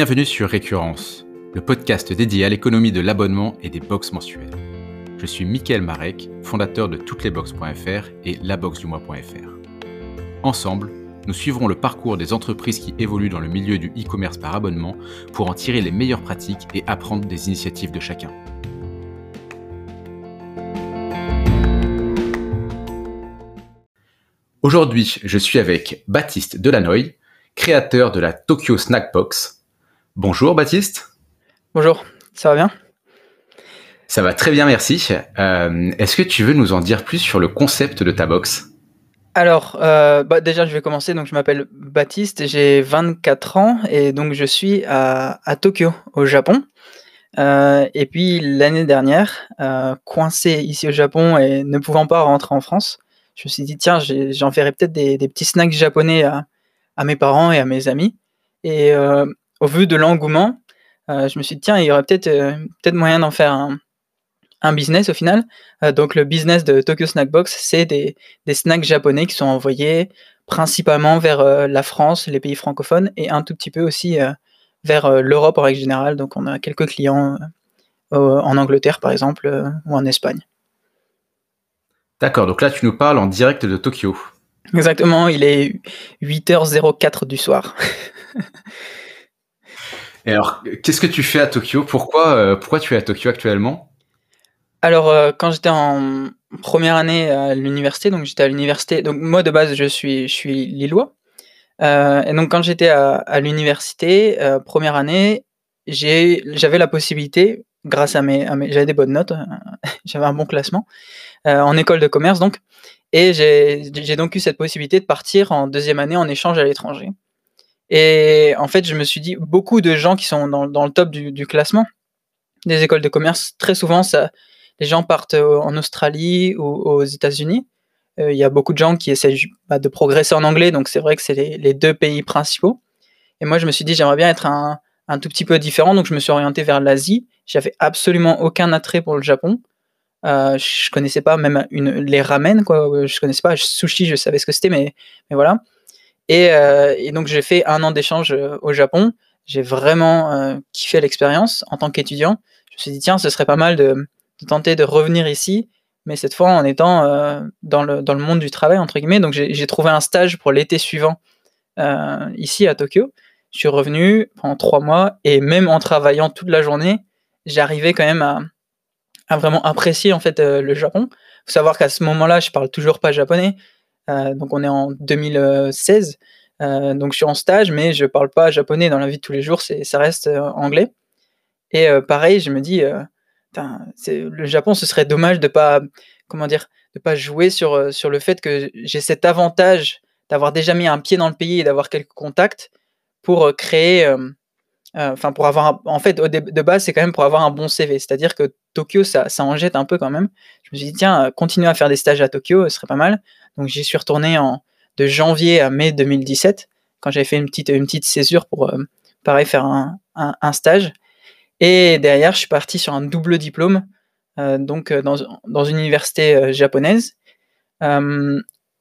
Bienvenue sur Récurrence, le podcast dédié à l'économie de l'abonnement et des box mensuelles. Je suis Mickaël Marek, fondateur de touteslesbox.fr et laboxdumois.fr. Ensemble, nous suivrons le parcours des entreprises qui évoluent dans le milieu du e-commerce par abonnement pour en tirer les meilleures pratiques et apprendre des initiatives de chacun. Aujourd'hui, je suis avec Baptiste Delanoy, créateur de la Tokyo Snack Box. Bonjour Baptiste. Bonjour, ça va bien? Ça va très bien, merci. Euh, est-ce que tu veux nous en dire plus sur le concept de ta box? Alors, euh, bah, déjà, je vais commencer. Donc, je m'appelle Baptiste, j'ai 24 ans et donc je suis à, Tokyo, au Japon. Euh, et puis, l'année dernière, coincé ici au Japon et ne pouvant pas rentrer en France, je me suis dit, tiens, j'enverrai peut-être des, petits snacks japonais à, mes parents et à mes amis. Et au vu de l'engouement, euh, je me suis dit, tiens, il y aurait peut-être euh, peut moyen d'en faire un, business au final. donc, le business de Tokyo Snack Box, c'est des, snacks japonais qui sont envoyés principalement vers la France, les pays francophones, et un tout petit peu aussi vers l'Europe en règle générale. Donc, on a quelques clients en Angleterre, par exemple, ou en Espagne. D'accord, donc là tu nous parles en direct de Tokyo. Exactement, il est 8h04 du soir. Et alors, qu'est-ce que tu fais à Tokyo? Pourquoi, euh, pourquoi tu es à Tokyo actuellement? Alors, euh, quand j'étais en première année à l'université, donc j'étais à l'université, donc moi de base je suis, je suis lillois. Euh, et donc quand j'étais à, l'université, première année, j'avais la possibilité, grâce à mes, mes j'avais des bonnes notes, j'avais un bon classement, en école de commerce donc. Et j'ai donc eu cette possibilité de partir en deuxième année en échange à l'étranger. Et en fait, je me suis dit, beaucoup de gens qui sont dans, le top du, classement des écoles de commerce, très souvent, les gens partent en Australie ou aux États-Unis. Euh, il y a beaucoup de gens qui essaient bah, de progresser en anglais, donc c'est vrai que c'est les, deux pays principaux. Et moi, je me suis dit, j'aimerais bien être un, tout petit peu différent, donc je me suis orienté vers l'Asie. J'avais absolument aucun attrait pour le Japon. Euh, je connaissais pas même les ramen, quoi. Je connaissais pas sushi, je savais ce que c'était, mais voilà. Et, euh, et donc j'ai fait un an d'échange euh, au Japon. J'ai vraiment euh, kiffé l'expérience en tant qu'étudiant. Je me suis dit tiens, ce serait pas mal de, tenter de revenir ici, mais cette fois en étant dans, le, dans le monde du travail entre guillemets. Donc j'ai trouvé un stage pour l'été suivant ici à Tokyo. Je suis revenu pendant trois mois et même en travaillant toute la journée, j'arrivais quand même à, a vraiment apprécié en fait le Japon. Faut savoir qu'à ce moment-là, je parle toujours pas japonais. Euh, donc on est en 2016. Euh, donc je suis en stage, mais je parle pas japonais dans la vie de tous les jours. Ça reste anglais. Et pareil, je me dis, le Japon, ce serait dommage de pas, comment dire, de pas jouer sur sur le fait que j'ai cet avantage d'avoir déjà mis un pied dans le pays et d'avoir quelques contacts pour créer euh, enfin, pour avoir, en fait, de base, c'est quand même pour avoir un bon CV. C'est-à-dire que Tokyo, ça, ça en jette un peu quand même. Je me suis dit, tiens, euh, continuer à faire des stages à Tokyo, ce serait pas mal. Donc, j'y suis retourné en, de janvier à mai 2017, quand j'avais fait une petite, une petite césure pour, euh, pareil, faire un, un, stage. Et derrière, je suis parti sur un double diplôme, donc dans, dans, une université japonaise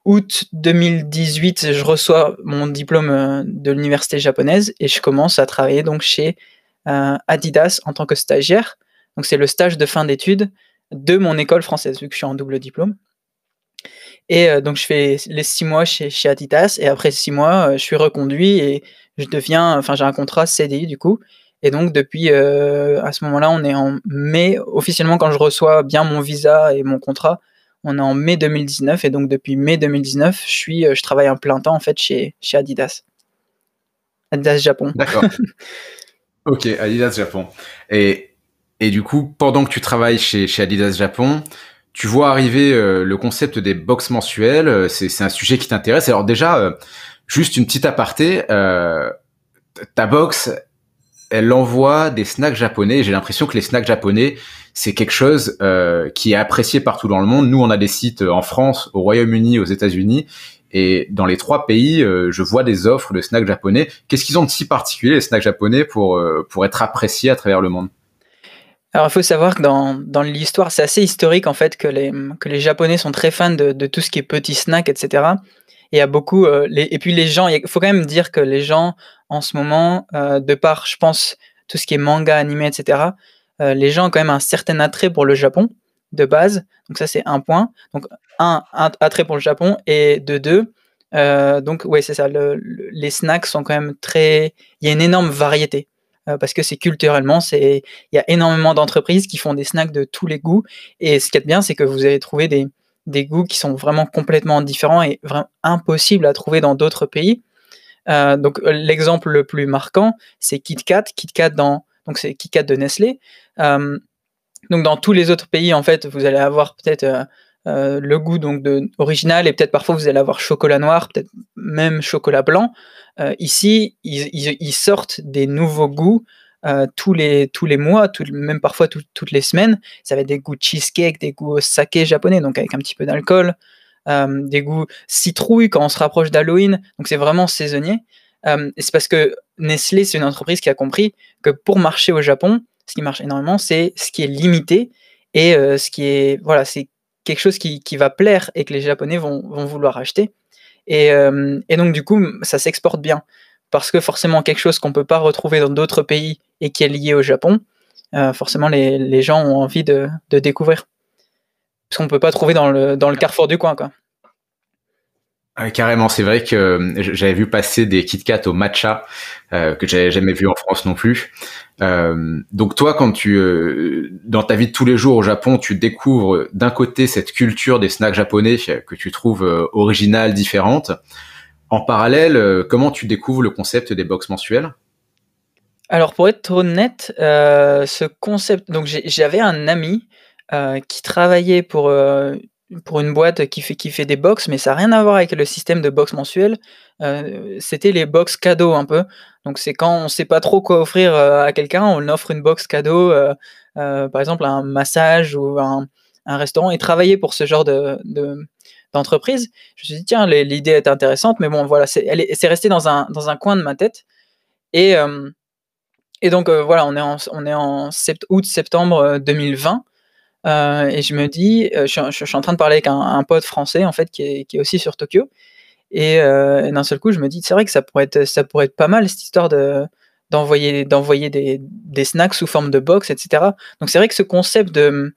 août 2018, je reçois mon diplôme euh, de l'université japonaise et je commence à travailler donc chez euh, Adidas en tant que stagiaire. Donc c'est le stage de fin d'études de mon école française vu que je suis en double diplôme. Et euh, donc je fais les six mois chez, chez Adidas et après six mois, je suis reconduit et je deviens, enfin j'ai un contrat CDI du coup. Et donc depuis à ce moment-là, on est en mai officiellement quand je reçois bien mon visa et mon contrat, on est en mai 2019 et donc depuis mai 2019, je suis, euh, je travaille un plein temps en fait chez, chez Adidas. Adidas Japon. D'accord. ok, Adidas Japon. Et, et du coup, pendant que tu travailles chez, chez Adidas Japon, tu vois arriver euh, le concept des box mensuelles. Euh, c'est un sujet qui t'intéresse. Alors déjà, juste une petite aparté. ta box, elle envoie des snacks japonais. J'ai l'impression que les snacks japonais, c'est quelque chose euh, qui est apprécié partout dans le monde. Nous, on a des sites en France, au Royaume-Uni, aux États-Unis. Et dans les trois pays, euh, je vois des offres de snacks japonais. Qu'est-ce qu'ils ont de si particulier, les snacks japonais, pour, euh, être appréciés à travers le monde? Alors, il faut savoir que dans, l'histoire, c'est assez historique en fait que les, Japonais sont très fans de, tout ce qui est petits snacks, etc. Et puis il faut quand même dire que les gens en ce moment, de par, je pense, tout ce qui est manga, animé, etc., les gens ont quand même un certain attrait pour le Japon de base. Donc ça, c'est un point. Donc un, attrait pour le Japon et de deux, donc ouais, c'est ça. les snacks sont quand même très. Il y a une énorme variété parce que c'est culturellement, c'est il y a énormément d'entreprises qui font des snacks de tous les goûts. Et ce qui est bien, c'est que vous allez trouver des, goûts qui sont vraiment complètement différents et vraiment impossibles à trouver dans d'autres pays. Euh, donc l'exemple le plus marquant, c'est KitKat. KitKat dans donc c'est KitKat de Nestlé. Euh, donc dans tous les autres pays, en fait, vous allez avoir peut-être euh, le goût donc de original et peut-être parfois vous allez avoir chocolat noir, peut-être même chocolat blanc. ici, ils, sortent des nouveaux goûts euh, tous, les, tous les mois, même parfois toutes les semaines. Ça va être des goûts cheesecake, des goûts saké japonais, donc avec un petit peu d'alcool, euh, des goûts citrouille quand on se rapproche d'Halloween. Donc c'est vraiment saisonnier. Euh, c'est parce que Nestlé, c'est une entreprise qui a compris que pour marcher au Japon, ce qui marche énormément, c'est ce qui est limité et ce qui est voilà, c'est quelque chose qui, qui, va plaire et que les Japonais vont, vont vouloir acheter. Et, et, donc du coup, ça s'exporte bien parce que forcément quelque chose qu'on peut pas retrouver dans d'autres pays et qui est lié au Japon, euh, forcément les, les, gens ont envie de, de découvrir. Parce qu'on peut pas trouver dans le, dans le carrefour du coin. Quoi. Carrément, c'est vrai que euh, j'avais vu passer des Kit Kat au matcha euh, que j'avais jamais vu en France non plus. Euh, donc toi, quand tu dans ta vie de tous les jours au Japon, tu découvres d'un côté cette culture des snacks japonais que tu trouves originale, différente. En parallèle, comment tu découvres le concept des box mensuelles? Alors pour être honnête, ce concept donc j'avais un ami, qui travaillait pour, pour une boîte qui fait qui fait des box, mais ça a rien à voir avec le système de box mensuel. c'était les box cadeaux un peu. Donc c'est quand on sait pas trop quoi offrir, à quelqu'un, on offre une box cadeau, par exemple un massage ou un un restaurant et travailler pour ce genre de d'entreprise. Je me suis dit: «Tiens, l'idée est intéressante», mais bon voilà, c'est resté dans un dans un coin de ma tête et et donc, euh, voilà, on est en on est en août-septembre 2020, euh, euh, et je me dis, je suis en train de parler avec un pote français, en fait, qui est qui est aussi sur Tokyo et d'un seul coup, je me dis: «C'est vrai que ça pourrait être ça pourrait être pas mal cette histoire de d'envoyer d'envoyer des des snacks sous forme de box etc. Donc c'est vrai que ce concept de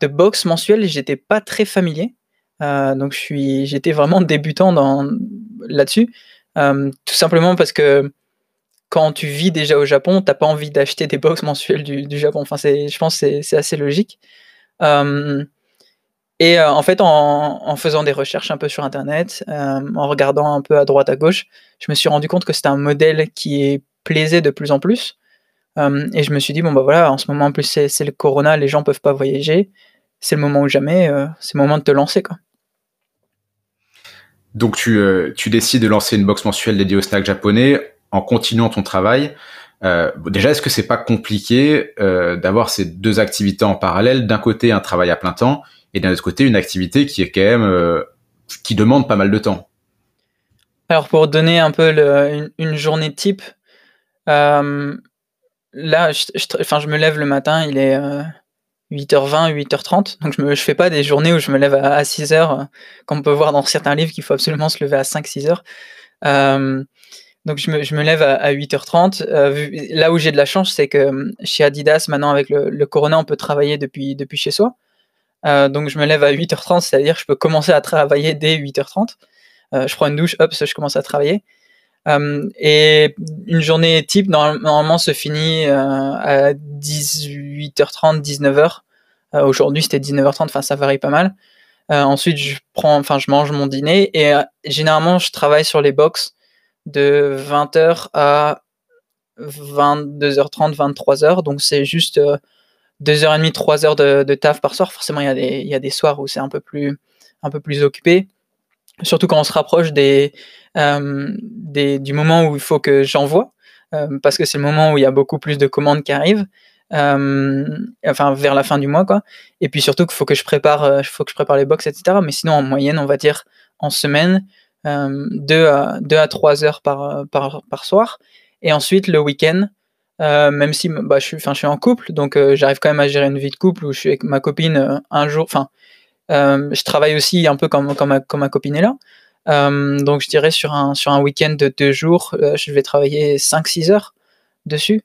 de box mensuelle, j'étais pas très familier, donc je suis j'étais vraiment débutant dans là-dessus, tout simplement parce que quand tu vis déjà au Japon, t'as pas envie d'acheter des box mensuelles du, Japon. Enfin, je pense que c'est assez logique. Euh, et euh, en fait, en, faisant des recherches un peu sur Internet, euh, en regardant un peu à droite à gauche, je me suis rendu compte que c'était un modèle qui plaisait de plus en plus. et je me suis dit, bon, bah voilà, en ce moment, en plus, c'est le corona, les gens peuvent pas voyager. C'est le moment ou jamais, c'est le moment de te lancer, quoi. Donc, tu, tu décides de lancer une box mensuelle dédiée au snack japonais en continuant ton travail. Euh, déjà, est-ce que c'est pas compliqué euh, d'avoir ces deux activités en parallèle? D'un côté, un travail à plein temps, et d'un autre côté, une activité qui est quand même euh, qui demande pas mal de temps. Alors, pour donner un peu une, journée type, là, je, enfin, je me lève le matin, il est 8h20, 8h30, donc je ne fais pas des journées où je me lève à, 6h, comme on peut voir dans certains livres qu'il faut absolument se lever à 5-6 heures. Donc je me, lève à, 8h30. Euh, là où j'ai de la chance, c'est que euh, chez Adidas, maintenant avec le, Corona, on peut travailler depuis, chez soi. Euh, donc je me lève à 8h30, c'est-à-dire je peux commencer à travailler dès 8h30. je prends une douche, hop, je commence à travailler. et une journée type, normalement, se finit à 18h30, 19h. Aujourd'hui, c'était 19h30, enfin ça varie pas mal. ensuite, je prends, je mange mon dîner et généralement, je travaille sur les box de 20h à 22h30, 23h. Donc c'est juste 2h30, euh, 3h de, de, taf par soir. Forcément, il y, a des, soirs où c'est un peu plus occupé. Surtout quand on se rapproche des, euh, du moment où il faut que j'envoie, euh, parce que c'est le moment où il y a beaucoup plus de commandes qui arrivent. enfin vers la fin du mois quoi et puis surtout qu'il faut que je prépare faut que je prépare les box etc mais sinon en moyenne on va dire en semaine 2 euh, à, 2 à 3 heures par, soir. Et ensuite, le week-end, euh, même si bah, je, suis, en couple, donc euh, j'arrive quand même à gérer une vie de couple où je suis avec ma copine un jour. Enfin, je travaille aussi un peu comme ma copine est là. donc je dirais sur un, sur un week-end de deux jours, je vais travailler 5-6 heures dessus.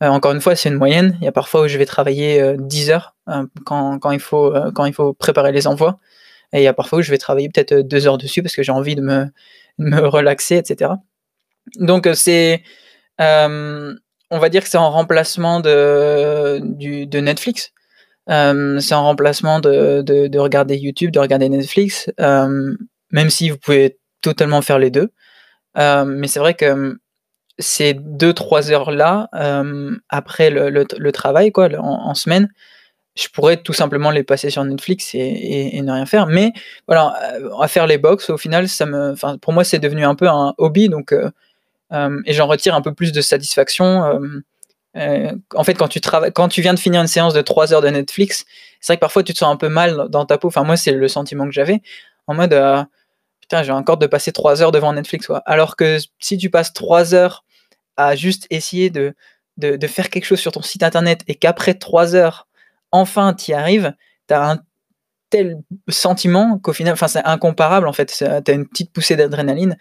encore une fois, c'est une moyenne. Il y a parfois où je vais travailler 10 heures quand, quand, il faut, quand il faut préparer les envois. Et il y a parfois où je vais travailler peut-être deux heures dessus parce que j'ai envie de me, relaxer, etc. Donc c'est on va dire que c'est en remplacement de, Netflix. Euh, c'est en remplacement de, de, regarder YouTube, de regarder Netflix, euh, même si vous pouvez totalement faire les deux. Euh, mais c'est vrai que ces deux, trois heures-là, après le, le, travail, quoi, en, semaine, je pourrais tout simplement les passer sur Netflix et, ne rien faire. Mais voilà, à faire les box, au final, ça me, pour moi, c'est devenu un peu un hobby. Donc, euh, et j'en retire un peu plus de satisfaction. Euh, euh, en fait, quand tu, quand tu viens de finir une séance de 3 heures de Netflix, c'est vrai que parfois tu te sens un peu mal dans ta peau. Enfin, moi, c'est le sentiment que j'avais. En mode, putain, j'ai encore de passer 3 heures devant Netflix. Alors que si tu passes 3 heures à juste essayer de, de, de faire quelque chose sur ton site internet et qu'après 3 heures, enfin, tu y arrives, tu as un tel sentiment qu'au final, enfin, c'est incomparable en fait. Tu as une petite poussée d'adrénaline.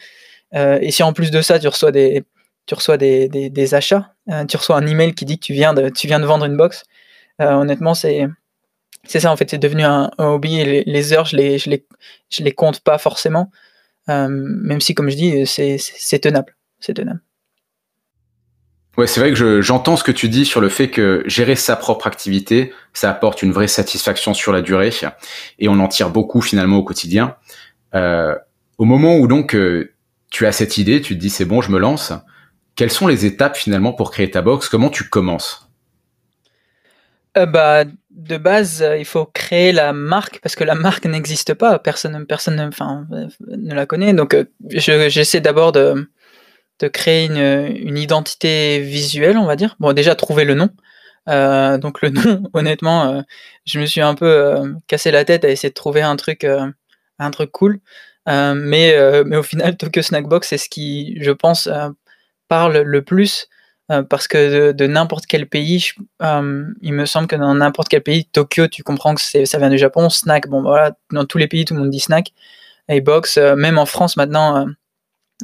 Euh, et si en plus de ça, tu reçois des, achats, euh, tu reçois un email qui dit que tu viens de, viens de vendre une box, euh, honnêtement, c'est, ça en fait, c'est devenu un, hobby. Les, heures, je les, les, je les compte pas forcément, même si, comme je dis, c'est tenable. C'est tenable. Ouais, c'est vrai que j'entends ce que tu dis sur le fait que gérer sa propre activité, ça apporte une vraie satisfaction sur la durée et on en tire beaucoup finalement au quotidien. Euh, au moment où donc tu as cette idée, tu te dis c'est bon, je me lance. Quelles sont les étapes finalement pour créer ta box? Comment tu commences? Euh, bah, de base, euh, il faut créer la marque parce que la marque n'existe pas. Personne, personne, enfin, ne la connaît. Donc, euh, j'essaie d'abord de, de, créer une, une, identité visuelle, on va dire. Bon, déjà trouver le nom. donc le nom, honnêtement, je me suis un peu cassé la tête à essayer de trouver un truc, un truc cool. Euh, mais, euh, mais au final, Tokyo Snackbox, c'est ce qui, je pense, euh, parle le plus parce que de, n'importe quel pays, il me semble que dans n'importe quel pays, Tokyo, tu comprends que ça vient du Japon, snack, bon voilà, dans tous les pays, tout le monde dit snack, et box, même en France maintenant,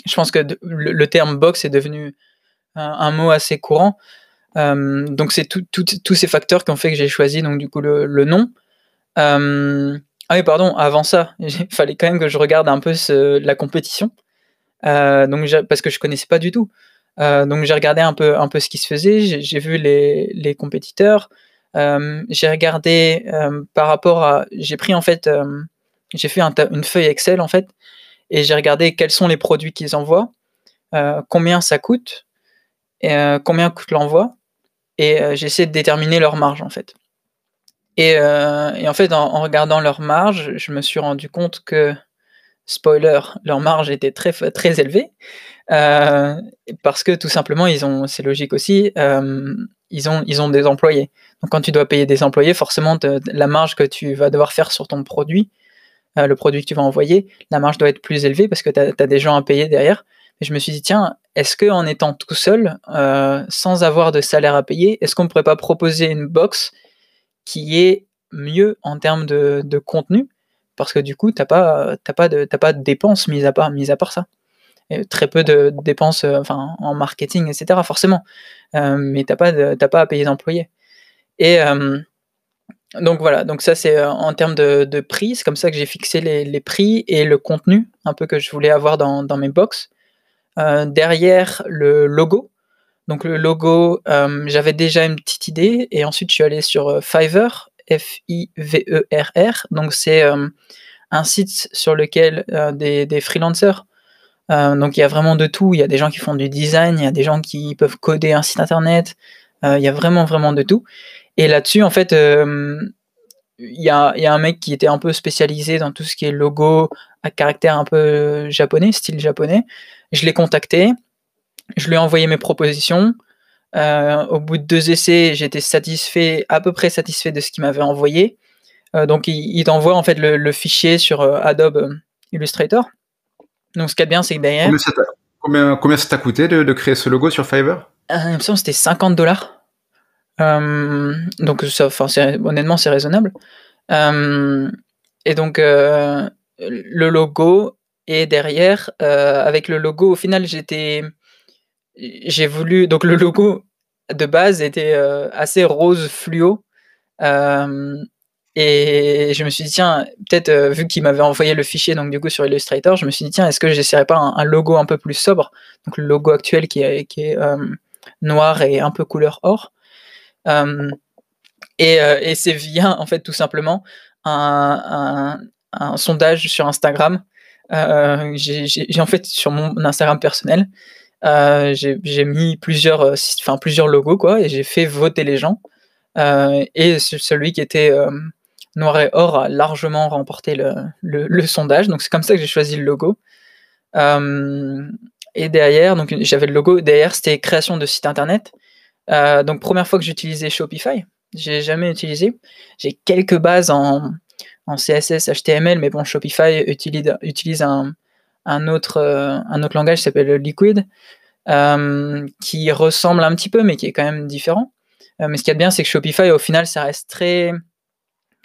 je pense que le, terme box est devenu un, mot assez courant. donc c'est tous ces facteurs qui ont fait que j'ai choisi donc du coup le, nom. Ah oui, pardon, avant ça, il fallait quand même que je regarde un peu la compétition, euh, donc parce que je connaissais pas du tout. Euh, donc j'ai regardé un peu, ce qui se faisait, j'ai vu les, compétiteurs, euh, j'ai regardé par rapport à... J'ai pris en fait, j'ai fait une feuille Excel en fait, et j'ai regardé quels sont les produits qu'ils envoient, combien ça coûte, et, combien coûte l'envoi, et j'ai essayé de déterminer leur marge en fait. Euh, et, en fait, en, regardant leur marge, je me suis rendu compte que, spoiler, leur marge était très, très élevée. Euh, parce que tout simplement, ils ont, c'est logique aussi, euh, ils, ont, ils ont des employés. Donc quand tu dois payer des employés, forcément, la marge que tu vas devoir faire sur ton produit, le produit que tu vas envoyer, la marge doit être plus élevée parce que tu as, des gens à payer derrière. Je me suis dit, tiens, est-ce qu'en étant tout seul, sans avoir de salaire à payer, est-ce qu'on ne pourrait pas proposer une box qui est mieux en termes de, contenu, parce que du coup, tu n'as pas, de, dépenses mis à part, mis à part ça. très peu de dépenses euh, en marketing, etc., forcément. Euh, mais tu n'as pas, pas à payer d'employés. Et euh, donc voilà, donc ça c'est en termes de, prix, c'est comme ça que j'ai fixé les, prix et le contenu, un peu que je voulais avoir dans, mes box. derrière le logo, donc le logo, euh, j'avais déjà une petite idée et ensuite je suis allé sur euh, Fiverr, F-I-V-E-R-R. Donc c'est euh, un site sur lequel des, freelancers, donc il y a vraiment de tout. Il y a des gens qui font du design, il y a des gens qui peuvent coder un site internet, il y a vraiment vraiment de tout. Et là-dessus, en fait, il y a, y, a, un mec qui était un peu spécialisé dans tout ce qui est logo à caractère un peu japonais, style japonais. Je l'ai contacté. Je lui ai envoyé mes propositions. Euh, au bout de deux essais, j'étais satisfait, à peu près satisfait de ce qu'il m'avait envoyé. Euh, donc, il, t'envoie en fait le, fichier sur euh, Adobe Illustrator. Donc, ce qui est bien, c'est que derrière. Combien ça t'a coûté de, créer ce logo sur Fiverr? Il me semble que c'était 50 dollars. Donc, ça, honnêtement, c'est raisonnable. et donc, le logo et derrière, avec le logo, au final, j'étais j'ai voulu donc le logo de base était, assez rose fluo, et je me suis dit: «Tiens, peut-être», vu qu'il m'avait envoyé le fichier donc du coup sur Illustrator, je me suis dit: «Tiens, est-ce que j'essaierais pas un logo un peu plus sobre?» donc le logo actuel qui est, noir et un peu couleur or. Et et c'est via, en fait, tout simplement un sondage sur Instagram. j'ai en fait sur mon Instagram personnel, j'ai mis plusieurs, plusieurs logos quoi et j'ai fait voter les gens, et celui qui était, noir et or a largement remporté le le sondage, donc c'est comme ça que j'ai choisi le logo. et derrière, donc j'avais le logo, derrière c'était création de site internet. Donc première fois que j'utilisais Shopify, j'ai jamais utilisé. J'ai quelques bases en en CSS, HTML, mais bon, Shopify utilise, utilise un, un, autre, euh, un autre langage qui s'appelle Liquid, euh, qui ressemble un petit peu, mais qui est quand même différent. Euh, mais ce qui est bien, c'est que Shopify, au final, ça reste très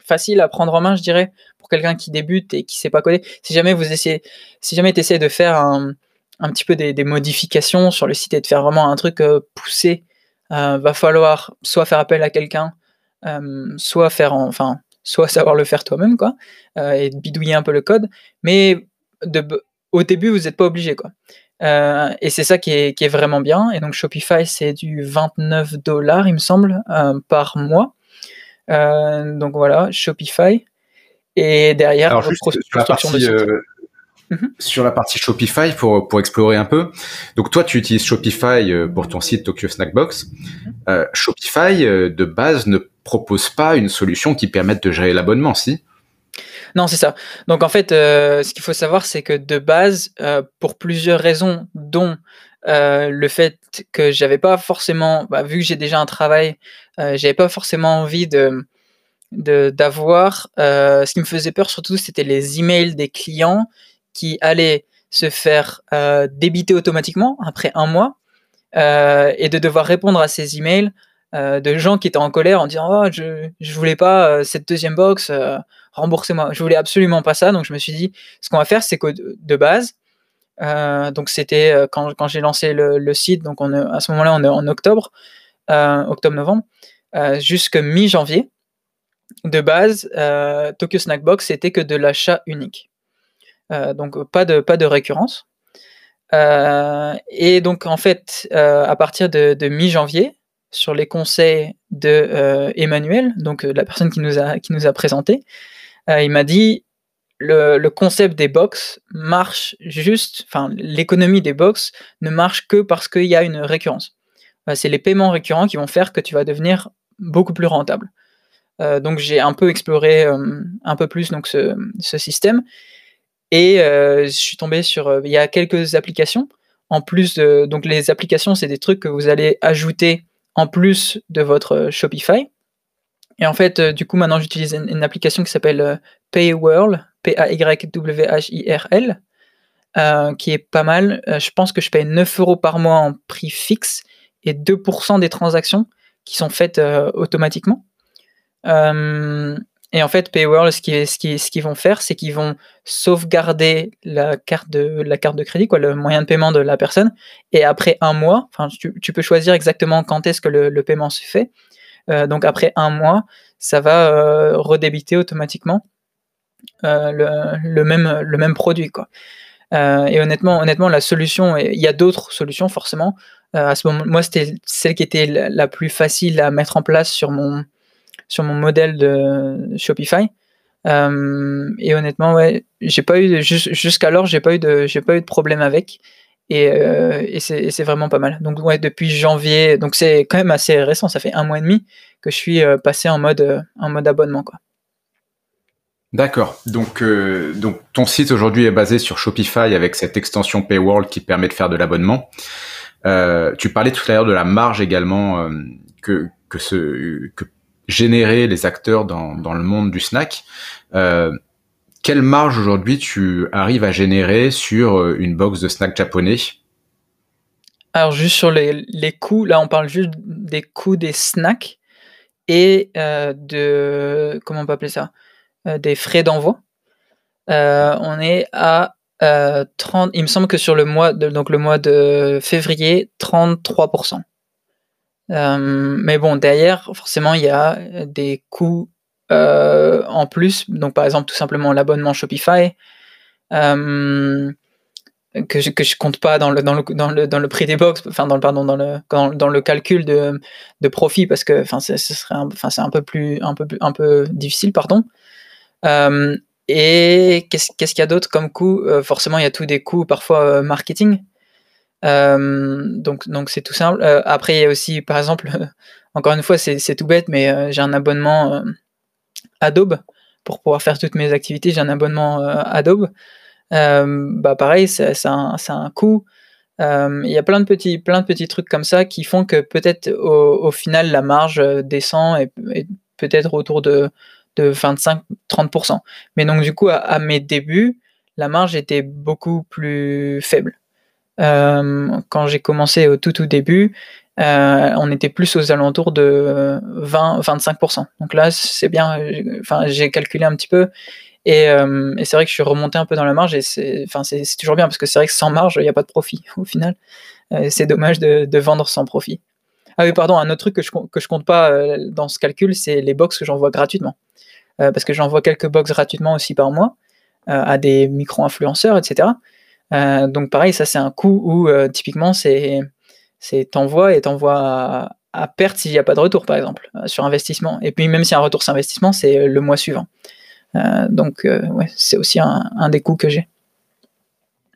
facile à prendre en main, je dirais, pour quelqu'un qui débute et qui sait pas coder. Si jamais vous essayez, si jamais tu essaies de faire un, un petit peu des, modifications sur le site et de faire vraiment un truc poussé, va falloir soit faire appel à quelqu'un, soit faire, enfin, soit savoir le faire toi-même, quoi, euh, et bidouiller un peu le code. Mais de, au début, vous n'êtes pas obligé, quoi. Euh, et c'est ça qui est, qui est, vraiment bien. Et donc Shopify, c'est du 29 dollars, il me semble, euh, par mois. donc voilà, Shopify. Et derrière, Alors, juste sur, la partie, mhm. sur la partie Shopify, pour, pour explorer un peu. Donc toi, tu utilises Shopify pour ton site Tokyo Snackbox. Mhm. Shopify, de base, ne propose pas une solution qui permette de gérer l'abonnement, si? Non, c'est ça. Donc en fait, euh, ce qu'il faut savoir, c'est que de base, euh, pour plusieurs raisons, dont euh, le fait que j'avais pas forcément, bah, vu que j'ai déjà un travail, j'avais pas forcément envie de d'avoir. ce qui me faisait peur surtout, c'était les emails des clients qui allaient se faire débiter automatiquement après un mois et de devoir répondre à ces emails euh, de gens qui étaient en colère en disant oh, je je voulais pas euh, cette deuxième box euh, remboursez-moi. Je voulais absolument pas ça. Donc je me suis dit ce qu'on va faire c'est que de base donc c'était quand, quand j'ai lancé le, site donc on à ce moment-là on est en octobre octobre novembre jusque mi janvier de base Tokyo Snack Box c'était que de l'achat unique donc pas de pas de récurrence et donc en fait à partir de mi janvier sur les conseils de euh, Emmanuel, donc euh, la personne qui nous a, qui nous a présenté. Euh, il m'a dit le, concept des box marche juste, enfin l'économie des box ne marche que parce qu'il y a une récurrence. c'est les paiements récurrents qui vont faire que tu vas devenir beaucoup plus rentable. donc j'ai un peu exploré un peu plus donc ce système et je suis tombé sur il y a quelques applications en plus de donc les applications c'est des trucs que vous allez ajouter en plus de votre euh, Shopify. Et en fait, euh, du coup, maintenant, j'utilise une, application qui s'appelle euh, Paywhirl, P-A-Y-W-H-I-R-L, qui est pas mal. je pense que je paye 9 euros par mois en prix fixe et 2% des transactions qui sont faites automatiquement. Et en fait, Paywhirl, ce qu'ils ce ce vont faire, c'est qu'ils vont sauvegarder la carte, de, la carte de crédit, quoi, le moyen de paiement de la personne, et après un mois, tu, tu peux choisir exactement quand est-ce que le, paiement se fait. Euh, donc après un mois, ça va euh, redébiter automatiquement euh, le, même, le même produit. Quoi. et honnêtement, honnêtement, la solution, il y a d'autres solutions forcément. à ce moment, moi, c'était celle qui était la, plus facile à mettre en place sur mon, sur mon modèle de Shopify. et honnêtement, ouais, j'ai pas eu jusqu'alors, j'ai pas eu de, j'ai pas eu de problème avec. Et, euh, et c'est vraiment pas mal. Donc ouais, depuis janvier, donc c'est quand même assez récent, ça fait un mois et demi que je suis euh, passé en mode, euh, en mode abonnement. quoi. D'accord. Donc, donc ton site aujourd'hui est basé sur Shopify avec cette extension Paywall qui permet de faire de l'abonnement. tu parlais tout à l'heure de la marge également que, que générer les acteurs dans, dans le monde du snack quelle marge aujourd'hui tu arrives à générer sur euh, une box de snack japonais? Alors juste sur les, les, coûts, là on parle juste des coûts des snacks et euh, de comment on peut appeler ça? Euh, des frais d'envoi. on est à 30, il me semble que sur le mois donc le mois de février, 33%. Mais bon, derrière, forcément, il y a des coûts en plus. Donc, par exemple, tout simplement l'abonnement Shopify que je, que je compte pas dans le, dans le, dans le, dans le prix des box, enfin, dans le, pardon, dans le, dans, le calcul de, de profit, parce que, c'est un peu un peu, un peu difficile, pardon. Euh, et qu'est-ce qu'il y a d'autre comme coût? Euh, Forcément, il y a tous des coûts, parfois euh, marketing. Donc, donc c'est tout simple. après, il y a aussi, par exemple, encore une fois, c'est tout bête, mais j'ai un abonnement Adobe pour pouvoir faire toutes mes activités. J'ai un abonnement Adobe. Euh, bah pareil, c'est un, un, coût. Euh, il y a plein de, petits, plein de petits trucs comme ça qui font que peut-être au, final la marge euh, descend et, peut-être autour de, de 25-30%. Mais donc du coup, à, mes débuts, la marge était beaucoup plus faible. Quand j'ai commencé au tout tout début, on était plus aux alentours de 20-25%. Donc là, c'est bien. Enfin, j'ai calculé un petit peu euh, et, c'est vrai que je suis remonté un peu dans la marge et c'est, enfin, toujours bien parce que c'est vrai que sans marge, il n'y a pas de profit au final. Euh, c'est dommage de, vendre sans profit. Ah oui, pardon, un autre truc que je, que je compte pas euh, dans ce calcul, c'est les box que j'envoie gratuitement. parce que j'envoie quelques box gratuitement aussi par mois à des micro-influenceurs, etc. donc pareil, ça c'est un coût où typiquement c'est, t'envoies et t'envoies à, perte s'il n'y a pas de retour, par exemple, sur investissement. Et puis même si un retour sur investissement, c'est le mois suivant. Euh, donc, euh, ouais, c'est aussi un, des coûts que j'ai.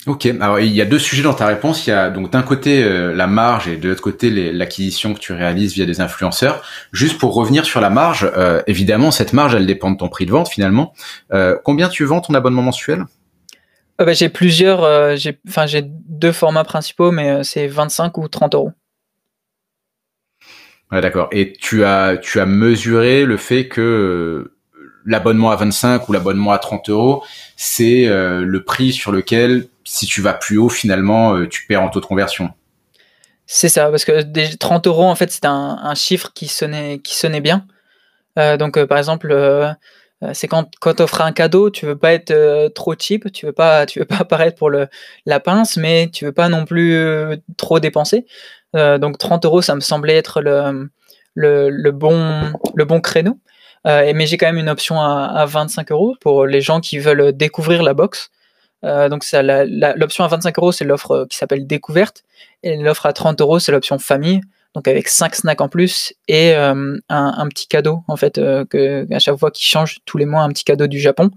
Ok, alors il y a deux sujets dans ta réponse. Il y a donc d'un côté euh, la marge et de l'autre côté l'acquisition que tu réalises via des influenceurs. Juste pour revenir sur la marge, évidemment cette marge elle dépend de ton prix de vente finalement. combien tu vends ton abonnement mensuel? Bah, J'ai plusieurs, j'ai enfin j'ai deux formats principaux, mais c'est 25 ou 30 euros. Ouais, d'accord. Et tu as tu as mesuré le fait que l'abonnement à 25 ou l'abonnement à 30 euros, c'est euh, le prix sur lequel, si tu vas plus haut, finalement, euh, tu perds en taux de conversion? C'est ça, parce que 30 euros, en fait, c'est un, chiffre qui sonnait, qui sonnait bien. Euh, donc, par exemple, c'est quand, quand tu offres un cadeau, tu veux pas être trop cheap, tu veux pas, tu veux pas apparaître pour le, la pince, mais tu veux pas non plus trop dépenser. donc, 30 euros, ça me semblait être le, le, le bon, le bon créneau. Euh, mais j'ai quand même une option à, 25 euros pour les gens qui veulent découvrir la box. Euh, donc l'option à 25 euros, c'est l'offre qui s'appelle découverte. Et l'offre à 30 euros, c'est l'option famille. Donc avec 5 snacks en plus et euh, un, petit cadeau, en fait, que, à chaque fois qu'ils changent tous les mois, un petit cadeau du Japon.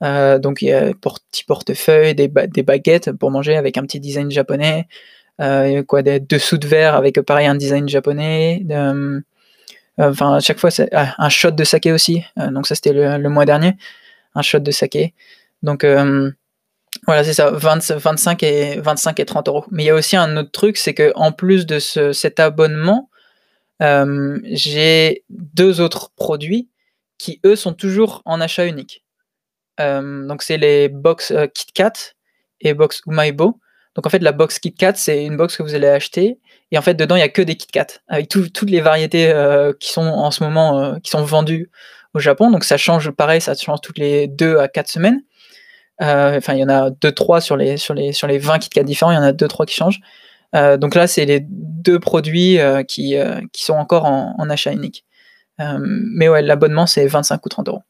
donc il y a pour petit portefeuille, des, des, baguettes pour manger avec un petit design japonais, quoi, des dessous de verre avec pareil un design japonais, euh, enfin, à chaque fois, c'est ah, un shot de saké aussi. Euh, donc ça, c'était le, mois dernier, un shot de saké. Donc euh, voilà, c'est ça, 25 et 25 et 30 euros. Mais il y a aussi un autre truc, c'est que en plus de ce, cet abonnement, j'ai deux autres produits qui eux sont toujours en achat unique. donc c'est les box KitKat et box Umaibo. Donc en fait, la box KitKat, c'est une box que vous allez acheter. Et en fait, dedans, il n'y a que des KitKat, avec toutes les variétés euh, qui sont en ce moment, euh, qui sont vendues au Japon. Donc ça change pareil, ça change toutes les 2 à 4 semaines. Euh, enfin, il y en a 2-3 sur les, sur, les, sur les 20 KitKat différents, il y en a 2-3 qui changent. donc là, c'est les deux produits qui, qui sont encore en, en achat unique. mais ouais, l'abonnement, c'est 25 ou 30 euros.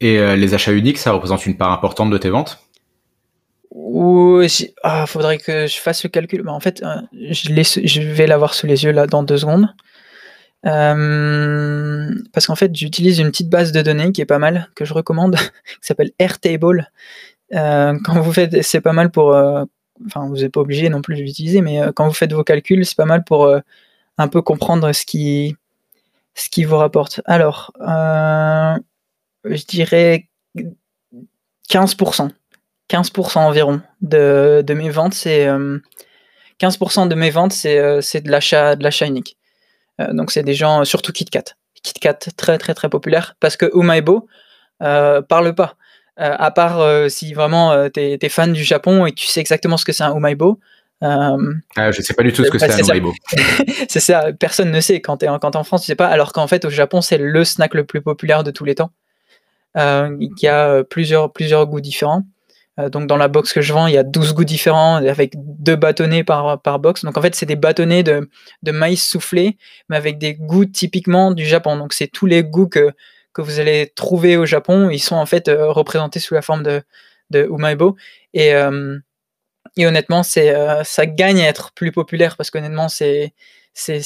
Et les achats uniques, ça représente une part importante de tes ventes? Ou il ah, faudrait que je fasse le calcul. Mais en fait, euh, je, je vais l'avoir sous les yeux là dans deux secondes. Euh, parce qu'en fait, j'utilise une petite base de données qui est pas mal, que je recommande, qui s'appelle Airtable. Euh, quand vous faites, c'est pas mal pour. enfin, vous n'êtes pas obligé non plus de l'utiliser, mais quand vous faites vos calculs, c'est pas mal pour un peu comprendre ce qui, ce qui vous rapporte. Alors, je dirais 15%. 15% environ de, de, mes ventes, c'est 15% euh, de mes ventes, c'est euh, de l'achat unique. Euh, donc c'est des gens, surtout KitKat. KitKat très très très populaire parce que Umaibo parle pas. à part si vraiment tu es, fan du Japon et tu sais exactement ce que c'est un Umaibo, ah, je sais pas du tout ce que c'est un Umaibo. c'est ça, personne ne sait. Quand tu es, quand en France, tu sais pas. Alors qu'en fait, au Japon, c'est le snack le plus populaire de tous les temps. qui a plusieurs, plusieurs goûts différents. Donc dans la box que je vends, il y a 12 goûts différents avec deux bâtonnets par, par box. Donc en fait, c'est des bâtonnets de, de, maïs soufflé, mais avec des goûts typiquement du Japon. Donc c'est tous les goûts que, que vous allez trouver au Japon. Ils sont en fait représentés sous la forme de, de Umaibo. Et, et honnêtement, ça gagne à être plus populaire parce qu'honnêtement, c'est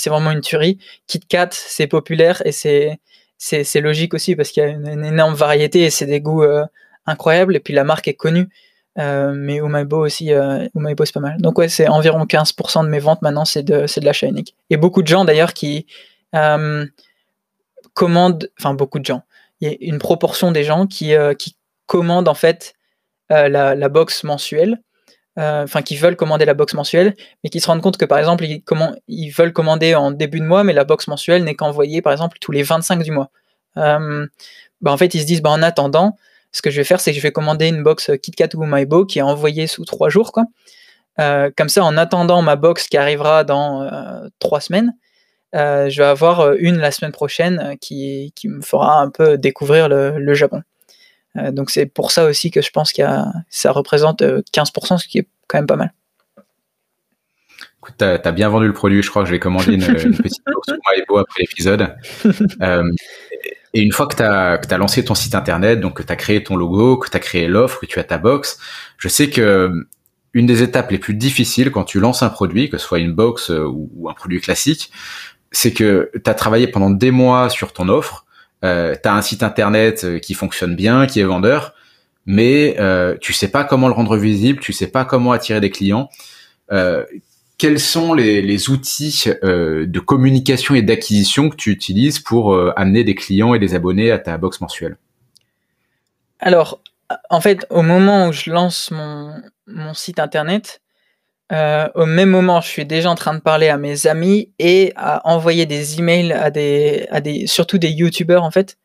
vraiment une tuerie. Kit Kat, c'est populaire et c'est logique aussi parce qu'il y a une, énorme variété et c'est des goûts euh, incroyables. Et puis la marque est connue. Euh, mais Umaibo aussi, euh, Umaibo c'est pas mal. Donc ouais, c'est environ 15% de mes ventes maintenant, c'est de, de l'achat unique. Et beaucoup de gens d'ailleurs qui euh, commandent, enfin beaucoup de gens, il y a une proportion des gens qui, qui commandent en fait la, la box mensuelle euh, enfin qui veulent commander la box mensuelle, mais qui se rendent compte que par exemple ils, comment, ils veulent commander en début de mois, mais la box mensuelle n'est qu'envoyée par exemple tous les 25 du mois. Euh, bah, en fait ils se disent bah, en attendant, ce que je vais faire c'est que je vais commander une box KitKat ou MyBo qui est envoyée sous trois jours quoi. Euh, comme ça en attendant ma box qui arrivera dans trois semaines, je vais avoir une la semaine prochaine qui, qui me fera un peu découvrir le, le Japon. Euh, donc c'est pour ça aussi que je pense que ça représente 15%, euh, ce qui est quand même pas mal. Écoute, tu as, bien vendu le produit. Je crois que je vais commander une, petite box sur MyBo après l'épisode. Euh, et une fois que tu as, lancé ton site internet, donc que tu as créé ton logo, que tu as créé l'offre, que tu as ta box, je sais que une des étapes les plus difficiles quand tu lances un produit, que ce soit une box ou un produit classique, c'est que tu as travaillé pendant des mois sur ton offre, euh, tu as un site internet euh, qui fonctionne bien, qui est vendeur, mais euh, tu sais pas comment le rendre visible, tu sais pas comment attirer des clients. Euh, quels sont les, outils euh, de communication et d'acquisition que tu utilises pour amener des clients et des abonnés à ta box mensuelle? Alors, en fait, au moment où je lance mon, site internet, euh, au même moment, je suis déjà en train de parler à mes amis et à envoyer des emails à des, surtout des youtubeurs en fait,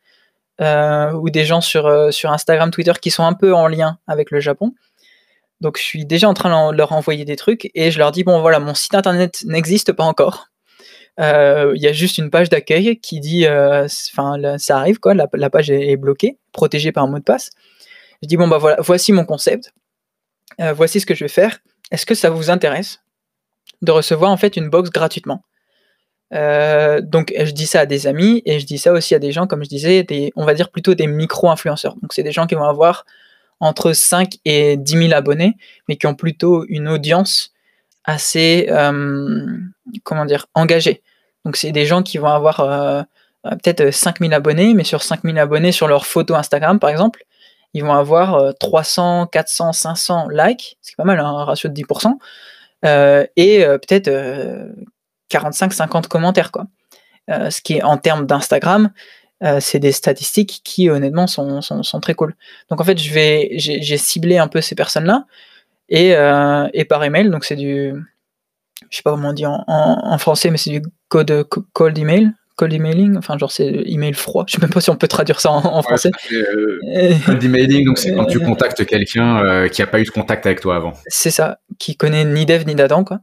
euh, ou des gens euh, sur Instagram, Twitter qui sont un peu en lien avec le Japon. Donc je suis déjà en train de leur envoyer des trucs et je leur dis bon voilà mon site internet n'existe pas encore. Il y a juste une page d'accueil qui dit enfin ça arrive quoi la, page est, bloquée protégée par un mot de passe. Je dis bon bah voilà voici mon concept voici ce que je vais faire est-ce que ça vous intéresse de recevoir en fait une box gratuitement? Euh, donc je dis ça à des amis et je dis ça aussi à des gens, comme je disais, des, on va dire plutôt des micro-influenceurs. Donc c'est des gens qui vont avoir entre 5 et 10 000 abonnés, mais qui ont plutôt une audience assez, euh, comment dire, engagée. Donc c'est des gens qui vont avoir euh, peut-être 5 000 abonnés, mais sur 5 000 abonnés sur leur photo Instagram par exemple, ils vont avoir 300, 400, 500 likes, c'est pas mal, hein, un ratio de 10%, euh, et euh, peut-être 45-50 euh, commentaires. Quoi. ce qui est en termes d'Instagram, c'est des statistiques qui honnêtement sont, sont, très cool. Donc en fait, je vais, j'ai, ciblé un peu ces personnes-là, et, et par email, donc c'est du, je sais pas comment on dit en, en français, mais c'est du code cold email, cold emailing, enfin genre c'est email froid, je sais même pas si on peut traduire ça en, français. Euh, cold emailing, donc c'est quand tu contactes quelqu'un euh, qui a pas eu de contact avec toi avant. C'est ça, qui connaît ni Dev ni d'Adam quoi.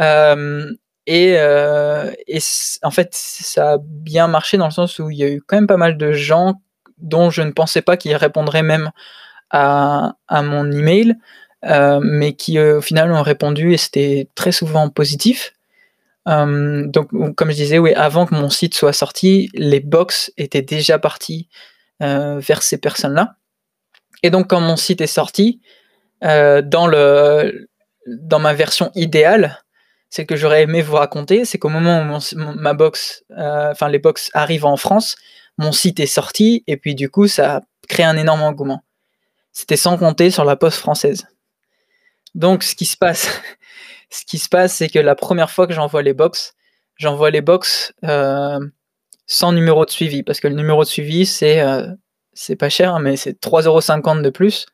Euh, et, et en fait ça a bien marché dans le sens où il y a eu quand même pas mal de gens dont je ne pensais pas qu'ils répondraient même à, mon email, mais qui au final ont répondu et c'était très souvent positif. Euh, donc, comme je disais, oui, avant que mon site soit sorti, les box étaient déjà partis euh, vers ces personnes-là. Et donc, quand mon site est sorti, euh, dans, le, dans ma version idéale, c'est que j'aurais aimé vous raconter, c'est qu'au moment où ma box, enfin les box arrivent en France, mon site est sorti et puis du coup ça a créé un énorme engouement. C'était sans compter sur la poste française. Donc ce qui se passe, ce qui se passe, c'est que la première fois que j'envoie les box, j'envoie les box euh, sans numéro de suivi, parce que le numéro de suivi, c'est euh, c'est pas cher, mais c'est 3,50€ de plus.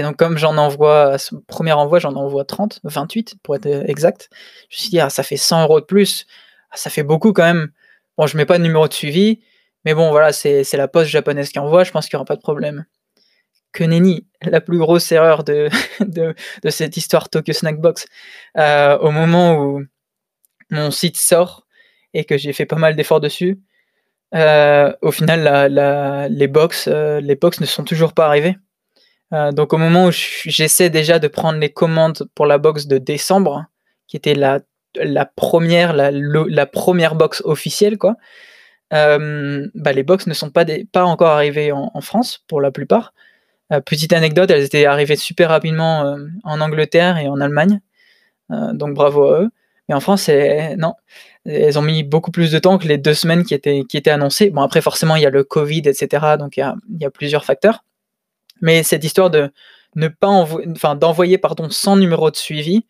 Et donc, comme j'en envoie, premier envoi, j'en envoie 30, 28 pour être exact, je me suis dit, ah, ça fait 100 euros de plus, ah, ça fait beaucoup quand même. Bon, je mets pas de numéro de suivi, mais bon, voilà, c'est la poste japonaise qui envoie, je pense qu'il n'y aura pas de problème que nenni, la plus grosse erreur de, de, cette histoire Tokyo Snackbox. Euh, au moment où mon site sort et que j'ai fait pas mal d'efforts dessus, euh, au final, les, box, euh, les box ne sont toujours pas arrivées. Donc au moment où j'essaie déjà de prendre les commandes pour la box de décembre, qui était la, la première, la, la première box officielle, quoi, bah, les box ne sont pas, des, pas encore arrivées en, France pour la plupart. petite anecdote, elles étaient arrivées super rapidement en Angleterre et en Allemagne. donc bravo à eux. Mais en France, non, elles ont mis beaucoup plus de temps que les deux semaines qui étaient, qui étaient annoncées. Bon, après, forcément, il y a le Covid, etc. Donc, il y a plusieurs facteurs. Mais cette histoire de ne pas enfin, d'envoyer, pardon, sans numéro de suivi,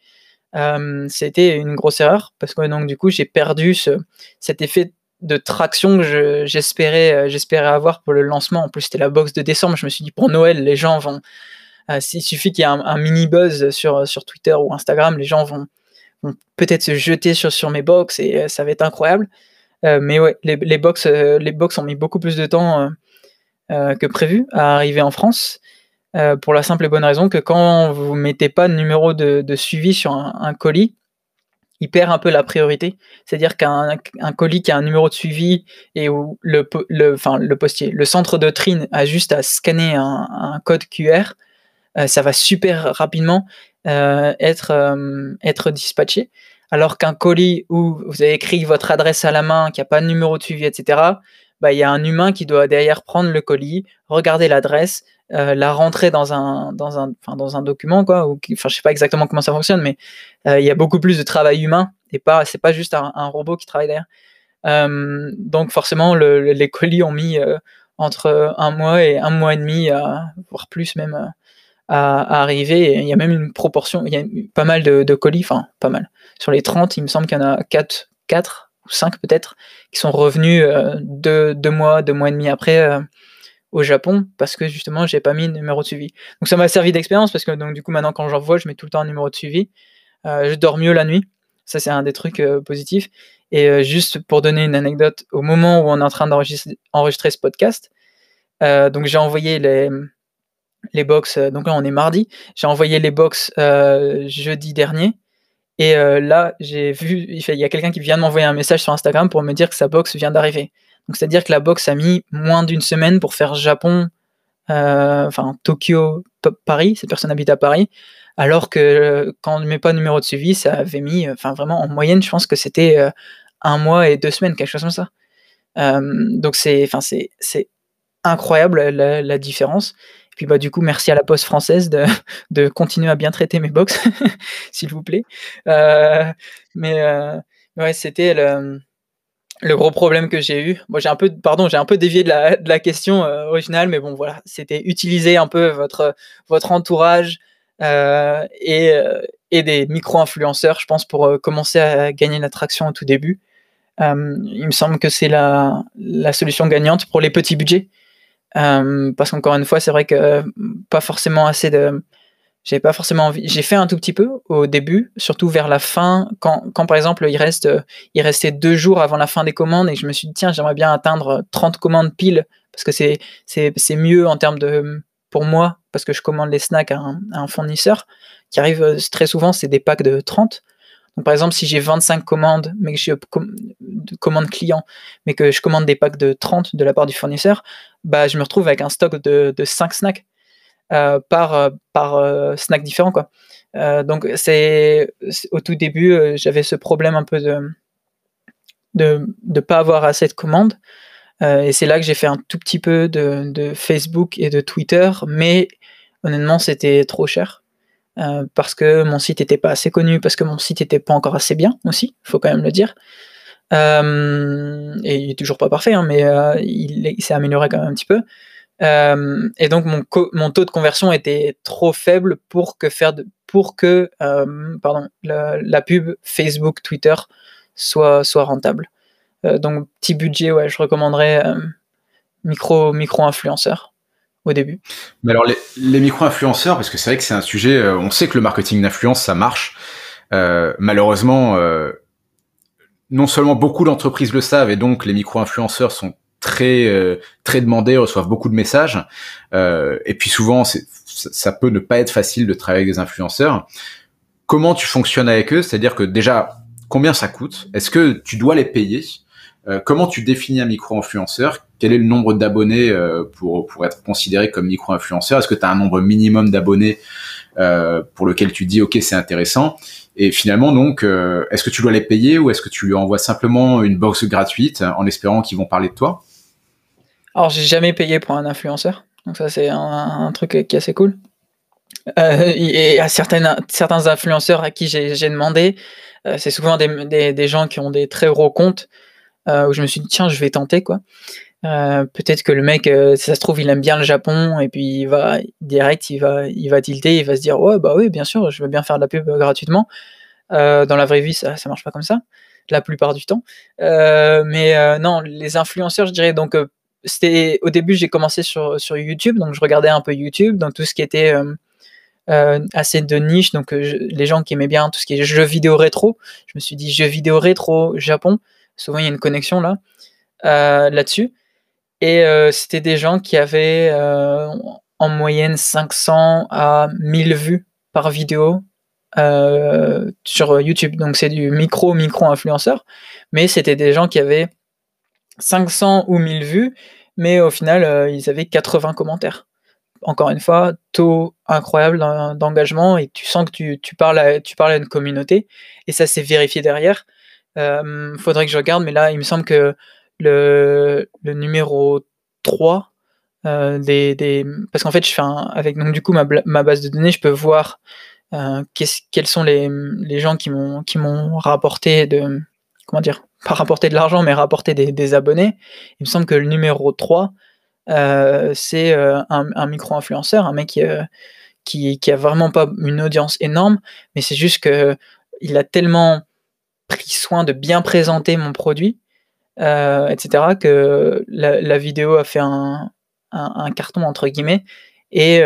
euh, c'était une grosse erreur parce que donc, du coup, j'ai perdu ce, cet effet de traction que j'espérais, euh, j'espérais avoir pour le lancement. En plus, c'était la box de décembre. Je me suis dit, pour Noël, les gens vont. Euh, s'il suffit qu'il y ait un, mini buzz sur, sur Twitter ou Instagram, les gens vont, peut-être se jeter sur, sur mes box et ça va être incroyable. mais ouais, les, les, box, les box ont mis beaucoup plus de temps que prévu à arriver en France. pour la simple et bonne raison que quand vous mettez pas de numéro de, suivi sur un, colis, il perd un peu la priorité. C'est-à-dire qu'un un colis qui a un numéro de suivi et où le, le, enfin, le postier, le centre de trine a juste à scanner un, code QR, euh, ça va super rapidement euh, être, euh, être dispatché. Alors qu'un colis où vous avez écrit votre adresse à la main, qui a pas de numéro de suivi, etc., bah, il y a un humain qui doit derrière prendre le colis, regarder l'adresse, euh, la rentrer dans un, dans un, dans un document, quoi. Ou, enfin, je sais pas exactement comment ça fonctionne, mais euh, il y a beaucoup plus de travail humain et pas, c'est pas juste un, robot qui travaille derrière. Euh, donc forcément, le, les colis ont mis entre un mois et un mois et demi, voire plus même, à, arriver. il y a même une proportion, il y a pas mal de, de colis, enfin pas mal. Sur les 30, il me semble qu'il y en a 4, 4 ou 5 peut-être, qui sont revenus deux, deux, mois, deux mois et demi après au Japon parce que justement j'ai pas mis de numéro de suivi. Donc ça m'a servi d'expérience parce que donc du coup maintenant quand j'envoie je mets tout le temps un numéro de suivi. Euh, je dors mieux la nuit, ça c'est un des trucs euh, positifs. Et euh, juste pour donner une anecdote, au moment où on est en train d'enregistrer ce podcast, donc j'ai envoyé les les box. donc là on est mardi, j'ai envoyé les box jeudi dernier. Et là, j'ai vu, il y a quelqu'un qui vient de m'envoyer un message sur Instagram pour me dire que sa box vient d'arriver. Donc c'est-à-dire que la box a mis moins d'une semaine pour faire Japon, euh, enfin Tokyo, Paris, cette personne habite à Paris, alors que euh, quand on ne met pas de numéro de suivi, ça avait mis, euh, enfin vraiment en moyenne, je pense que c'était un mois et deux semaines, quelque chose comme ça. donc c'est incroyable la, différence. Puis bah du coup, merci à la Poste française de, de continuer à bien traiter mes box, s'il vous plaît. mais ouais, c'était le le gros problème que j'ai eu, j'ai un peu, pardon, j'ai un peu dévié de la, de la question euh, originale, mais bon voilà, c'était utiliser un peu votre votre entourage euh, et, euh, et des micro-influenceurs, je pense, pour euh, commencer à gagner l'attraction au tout début. Euh, il me semble que c'est la, la solution gagnante pour les petits budgets, parce qu'encore une fois, c'est vrai que pas forcément assez de j'avais pas forcément envie. J'ai fait un tout petit peu au début, surtout vers la fin, quand, quand par exemple il reste, il restait deux jours avant la fin des commandes et je me suis dit tiens j'aimerais bien atteindre 30 commandes pile parce que c'est c'est c'est mieux en termes de pour moi parce que je commande les snacks à un, à un fournisseur qui arrive euh, très souvent c'est des packs de 30. Donc par exemple si j'ai 25 commandes mais que mais que je commande des packs de 30 de la part du fournisseur, bah je me retrouve avec un stock de, de 5 snacks. Euh, par, euh, euh, snack différent. Donc c'est au tout début, j'avais ce problème un peu de de ne pas avoir assez de commandes. et c'est là que j'ai fait un tout petit peu de, Facebook et de Twitter, mais honnêtement, c'était trop cher. Euh, parce que mon site n'était pas assez connu, parce que mon site n'était pas encore assez bien aussi, il faut quand même le dire. Euh, et il est toujours pas parfait, hein, mais euh, il, s'est amélioré quand même un petit peu. Et donc mon, taux de conversion était trop faible pour que faire pour que pardon la, pub Facebook Twitter soit soit rentable. Donc petit budget ouais je recommanderais micro micro influenceur au début. Mais alors les, les micro influenceurs parce que c'est vrai que c'est un sujet euh, on sait que le marketing d'influence ça marche malheureusement non seulement beaucoup d'entreprises le savent et donc les micro influenceurs sont très euh, très demandés, reçoivent beaucoup de messages. Euh, et puis souvent, ça peut ne pas être facile de travailler avec des influenceurs. Comment tu fonctionnes avec eux? C'est-à-dire que déjà, combien ça coûte? Est-ce que tu dois les payer? Euh, Comment tu définis un micro-influenceur? Quel est le nombre d'abonnés pour, pour être considéré comme micro-influenceur? Est-ce que tu as un nombre minimum d'abonnés pour lequel tu dis, OK, c'est intéressant? Et finalement, donc, est-ce que tu dois les payer ou est-ce que tu lui envoies simplement une box gratuite en espérant qu'ils vont parler de toi? Alors, j'ai jamais payé pour un influenceur. Donc ça, c'est un, truc qui est assez cool. Euh, et à certains influenceurs à qui j'ai demandé, euh, c'est souvent des, gens qui ont des très gros comptes, euh, où je me suis dit, tiens, je vais tenter, quoi. Peut-être que le mec, si ça se trouve, il aime bien le Japon, et puis il va direct, il va, il va tilter, il va se dire, ouais, bah oui, bien sûr, je veux bien faire de la pub gratuitement. dans la vraie vie, ça, ça marche pas comme ça, la plupart du temps. mais non, les influenceurs, je dirais, donc c'était au début j'ai commencé sur, sur YouTube donc je regardais un peu YouTube dans tout ce qui était euh, euh, assez de niche donc euh, les gens qui aimaient bien tout ce qui est jeux vidéo rétro je me suis dit jeux vidéo rétro Japon souvent il y a une connexion là là-dessus et c'était des gens qui avaient en moyenne 500 à 1000 vues par vidéo sur YouTube. Donc c'est du micro micro influenceur mais c'était des gens qui avaient 500 ou 1000 vues, mais au final, euh, ils avaient 80 commentaires. Encore une fois, taux incroyable d'engagement. Et tu sens que tu, parles, à, tu parles à une communauté. Et ça s'est vérifié derrière. Euh, faudrait que je regarde, mais là, il me semble que le, numéro 3 euh, des, Parce qu'en fait, je fais avec donc, du coup ma, ma, base de données, je peux voir euh, quels sont les, les gens qui m'ont rapporté de. Comment dire pas rapporter de l'argent, mais rapporter des, abonnés. Il me semble que le numéro 3, euh, c'est euh, un, micro-influenceur, un mec euh, qui, qui, a vraiment pas une audience énorme, mais c'est juste que il a tellement pris soin de bien présenter mon produit, etc., que la, vidéo a fait un, carton, entre guillemets, et,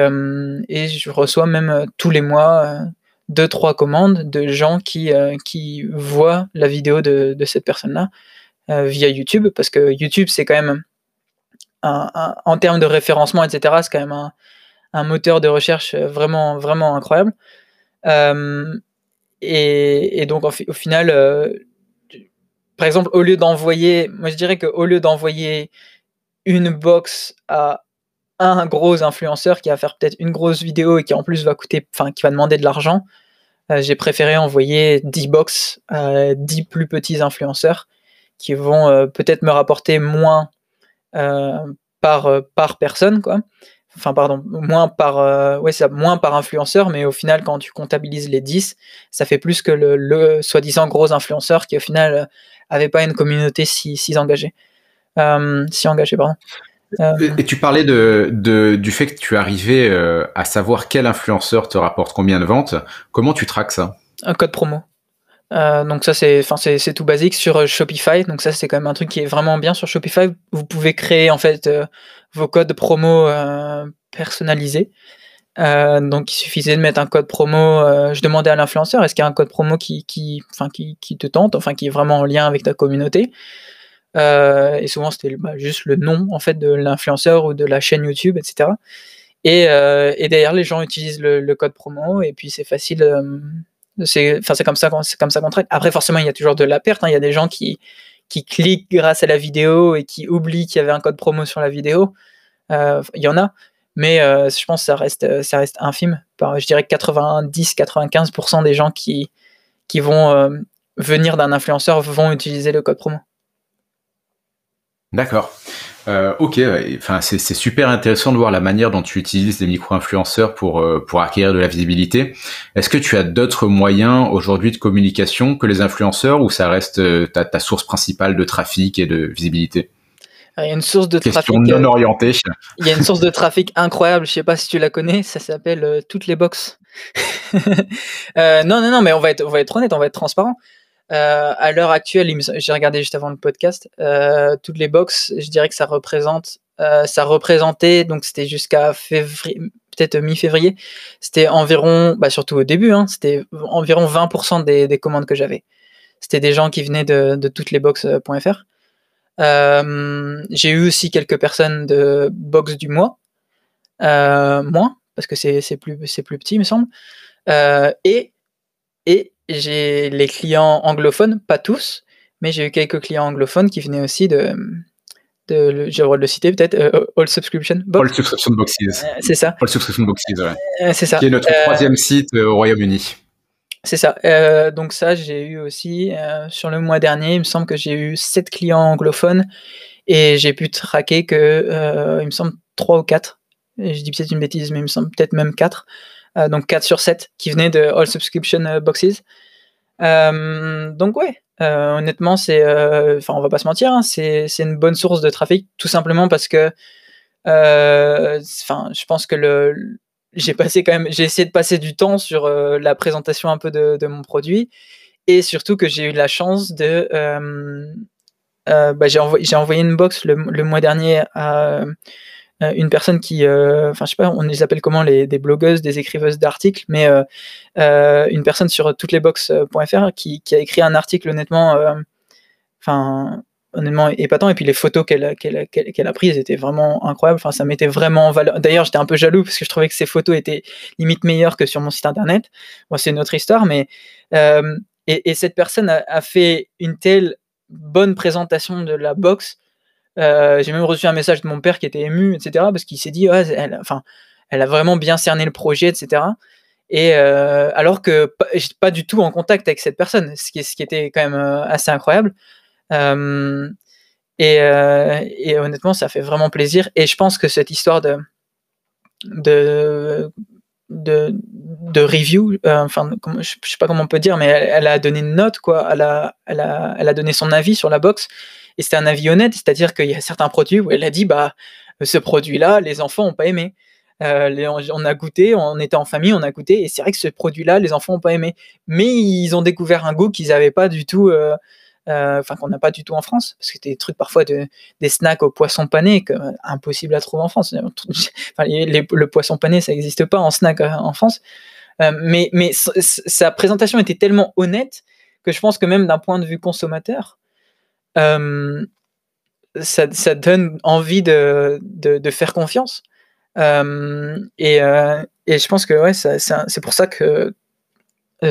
et, je reçois même tous les mois deux, trois commandes de gens qui, euh, voient la vidéo de, cette personne-là euh, via YouTube, parce que YouTube, c'est quand même, en termes de référencement, etc., c'est quand même un, moteur de recherche vraiment, vraiment incroyable. Euh, et, donc, au final, par exemple, au lieu d'envoyer, moi je dirais qu'au lieu d'envoyer une box à un gros influenceur qui va faire peut-être une grosse vidéo et qui en plus va coûter, enfin qui va demander de l'argent, euh, j'ai préféré envoyer 10 box à 10 plus petits influenceurs qui vont euh, peut-être me rapporter moins euh, par, par personne, quoi. Enfin, pardon, moins par, ouais, ça, moins par influenceur, mais au final, quand tu comptabilises les 10, ça fait plus que le, le soi-disant gros influenceur qui, au final, avait pas une communauté si, si engagée. si engagée, pardon. Euh, et tu parlais de, du fait que tu arrivais euh, à savoir quel influenceur te rapporte combien de ventes. Comment tu traques ça? Un code promo. Euh, donc ça c'est, c'est, tout basique sur Shopify. Donc ça c'est quand même un truc qui est vraiment bien sur Shopify. Vous pouvez créer en fait vos codes promo personnalisés. Donc il suffisait de mettre un code promo. je demandais à l'influenceur est-ce qu'il y a un code promo qui, qui, enfin, qui, qui te tente, enfin qui est vraiment en lien avec ta communauté? Euh, et souvent, c'était bah, juste le nom en fait de l'influenceur ou de la chaîne YouTube, etc. Et, euh, et derrière, les gens utilisent le, code promo et puis c'est facile. Euh, c'est comme ça, c'est comme ça qu'on traite. Après, forcément, il y a toujours de la perte. Hein. Il y a des gens qui qui cliquent grâce à la vidéo et qui oublient qu'il y avait un code promo sur la vidéo. il y en a, mais je pense que ça reste, reste infime. Je dirais 90-95% des gens qui, vont venir d'un influenceur vont utiliser le code promo. D'accord. Euh, ok, enfin c'est super intéressant de voir la manière dont tu utilises les micro-influenceurs pour euh, acquérir de la visibilité. Est-ce que tu as d'autres moyens aujourd'hui de communication que les influenceurs ou ça reste euh, ta source principale de trafic et de visibilité? Il y a une source de Question trafic. non orientée. Il y a une source de trafic incroyable. Je sais pas si tu la connais. Ça s'appelle toutes les box. non, non, non, mais on va être, on va être honnête, on va être transparent. Euh, à l'heure actuelle, j'ai regardé juste avant le podcast, euh, toutes les box, je dirais que ça représente, euh, ça représentait, donc c'était jusqu'à février, peut-être mi-février, c'était environ, bah surtout au début, hein, c'était environ 20% des, des, commandes que j'avais. C'était des gens qui venaient de, de toutes les box.fr. j'ai eu aussi quelques personnes de box du mois, moins, parce que c'est plus, plus petit, il me semble. et, et j'ai les clients anglophones, pas tous, mais j'ai eu quelques clients anglophones qui venaient aussi de, de, j'ai le droit de le citer peut-être, All Subscription Box. All Subscription Boxes. c'est ça. All Subscription Boxes, ouais. c'est ça. Qui est notre troisième site au Royaume-Uni. C'est ça. donc ça, j'ai eu aussi, sur le mois dernier, il me semble que j'ai eu 7 clients anglophones et j'ai pu traquer que, il me semble, 3 ou 4. je dis peut-être une bêtise, mais il me semble peut-être même 4. donc 4 sur 7 qui venaient de All Subscription Boxes. donc ouais, euh, honnêtement, c'est, euh, enfin, on va pas se mentir, hein, c'est, une bonne source de trafic, tout simplement parce que, euh, enfin, je pense que le, j'ai passé quand même, j'ai essayé de passer du temps sur la présentation un peu de, mon produit, et surtout que j'ai eu la chance de, bah, j'ai, envoyé, j'ai envoyé une box le, mois dernier à euh, une personne qui, euh, enfin je sais pas, on les appelle comment les des blogueuses, des écriveuses d'articles, mais euh, une personne sur toutes qui, qui, a écrit un article honnêtement, enfin honnêtement épatant et puis les photos qu'elle a prises étaient vraiment incroyables enfin ça m'était vraiment en valeur d'ailleurs j'étais un peu jaloux parce que je trouvais que ces photos étaient limite meilleures que sur mon site internet bon c'est une autre histoire mais et, et, cette personne a, fait une telle bonne présentation de la box euh, j'ai même reçu un message de mon père qui était ému, etc. Parce qu'il s'est dit, elle, enfin, elle a vraiment bien cerné le projet, etc. Et euh, alors que j'étais pas du tout en contact avec cette personne, ce qui, ce qui était quand même euh, assez incroyable. Et, et, honnêtement, ça fait vraiment plaisir. Et je pense que cette histoire de, de, de, review, enfin, je, sais pas comment on peut dire, mais elle, a donné une note, quoi. Elle a, elle a, elle a donné son avis sur la box. Et c'était un avis honnête, c'est-à-dire qu'il y a certains produits où elle a dit, bah, ce produit-là, les enfants n'ont pas aimé. Euh, on a goûté, on était en famille, on a goûté, et c'est vrai que ce produit-là, les enfants n'ont pas aimé. Mais ils ont découvert un goût qu'ils n'avaient pas du tout, euh, euh, enfin qu'on n'a pas du tout en France, parce que des trucs parfois de, des snacks au poisson pané, que, impossible à trouver en France. le poisson pané, ça n'existe pas en snack en France. mais mais sa présentation était tellement honnête que je pense que même d'un point de vue consommateur, euh, ça, ça, donne envie de, de, faire confiance. Euh, et, euh, et, je pense que ouais, c'est pour ça que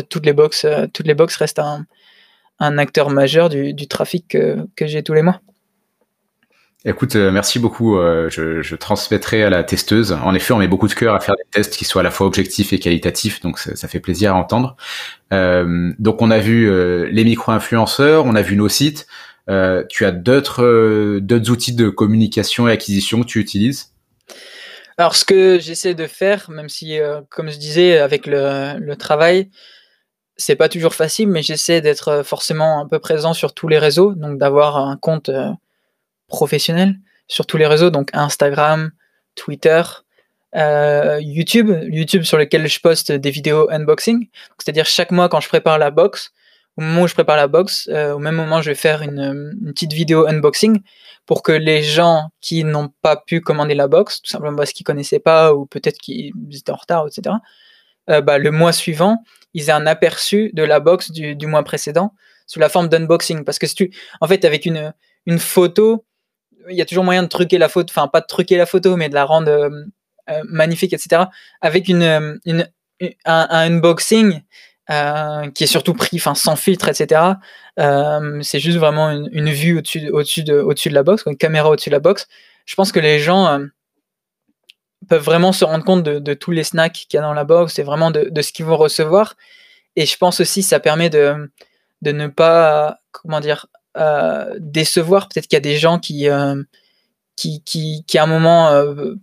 toutes les box, toutes les box restent un, un acteur majeur du, du trafic que, que j'ai tous les mois. Écoute, merci beaucoup. Je, je, transmettrai à la testeuse. En effet, on met beaucoup de cœur à faire des tests qui soient à la fois objectifs et qualitatifs, donc ça, ça fait plaisir à entendre. Euh, donc, on a vu les micro-influenceurs, on a vu nos sites. Euh, tu as d'autres euh, d'autres outils de communication et acquisition que tu utilises? Alors, ce que j'essaie de faire, même si, euh, comme je disais, avec le, le travail, c'est pas toujours facile, mais j'essaie d'être forcément un peu présent sur tous les réseaux, donc d'avoir un compte professionnel sur tous les réseaux, donc Instagram, Twitter, euh, YouTube, YouTube sur lequel je poste des vidéos unboxing. C'est-à-dire chaque mois quand je prépare la box, au moment où je prépare la box, euh, au même moment, je vais faire une, une, petite vidéo unboxing pour que les gens qui n'ont pas pu commander la box, tout simplement parce qu'ils connaissaient pas ou peut-être qu'ils étaient en retard, etc., euh, bah, le mois suivant, ils aient un aperçu de la box du, mois précédent sous la forme d'unboxing. Parce que si tu, en fait, avec une, une photo, il y a toujours moyen de truquer la photo, enfin pas de truquer la photo, mais de la rendre euh, euh magnifique, etc. Avec une, un, un unboxing, qui est surtout pris enfin sans filtre, etc. C'est juste vraiment une, une vue au-dessus au-dessus de, au-dessus de la box, une caméra au-dessus de la box. Je pense que les gens peuvent vraiment se rendre compte de, tous les snacks qu'il y a dans la box et vraiment de, ce qu'ils vont recevoir. Et je pense aussi ça permet de, ne pas, comment dire, euh, décevoir. Peut-être qu'il y a des gens qui, euh, qui, qui, à un moment,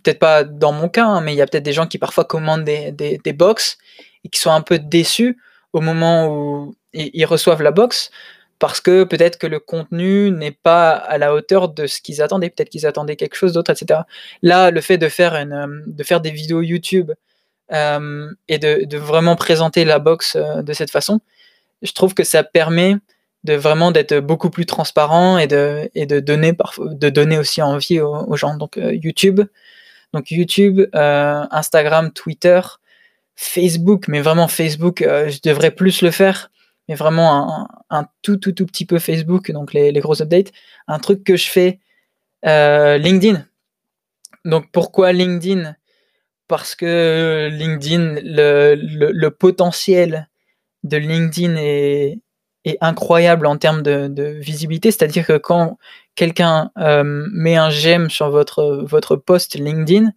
peut-être pas dans mon cas, hein, mais il y a peut-être des gens qui parfois commandent des, des box et qui sont un peu déçus au moment où ils reçoivent la box parce que peut-être que le contenu n'est pas à la hauteur de ce qu'ils attendaient, peut-être qu'ils attendaient quelque chose d'autre, etc. Là, le fait de faire, euh, de faire des vidéos YouTube euh, et de, vraiment présenter la box euh, de cette façon, je trouve que ça permet de vraiment d'être beaucoup plus transparent et de, et de, donner, de donner aussi envie aux, gens. Donc YouTube, donc YouTube, Instagram, Twitter, Facebook, mais vraiment Facebook, je devrais plus le faire, vraiment un, tout, tout, tout petit peu Facebook, donc les, gros updates. Un truc que je fais, euh, LinkedIn. Donc pourquoi LinkedIn? Parce que LinkedIn, le, le, potentiel de LinkedIn est, incroyable en termes de, visibilité. C'est-à-dire que quand quelqu'un met un j'aime sur votre, votre post LinkedIn,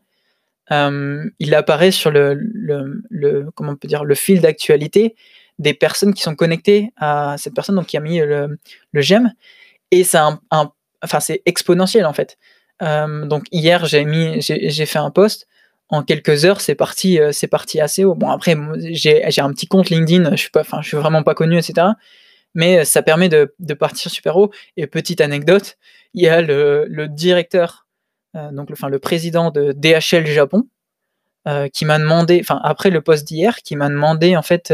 il apparaît sur le, le, comment on peut dire, le fil d'actualité des personnes qui sont connectées à cette personne donc qui a mis le, j'aime. Et c'est un, enfin, c'est exponentiel en fait. donc hier, j'ai mis, j'ai fait un post en quelques heures, c'est parti, euh, c'est parti assez haut. Bon, après, j'ai un petit compte LinkedIn, je suis pas, je suis vraiment pas connu, etc. Mais euh, ça permet de, partir super haut. Et petite anecdote, il y a le, directeur, euh, donc le, enfin, le président de DHL Japon, qui m'a demandé, enfin, après le post d'hier, qui m'a demandé, en fait,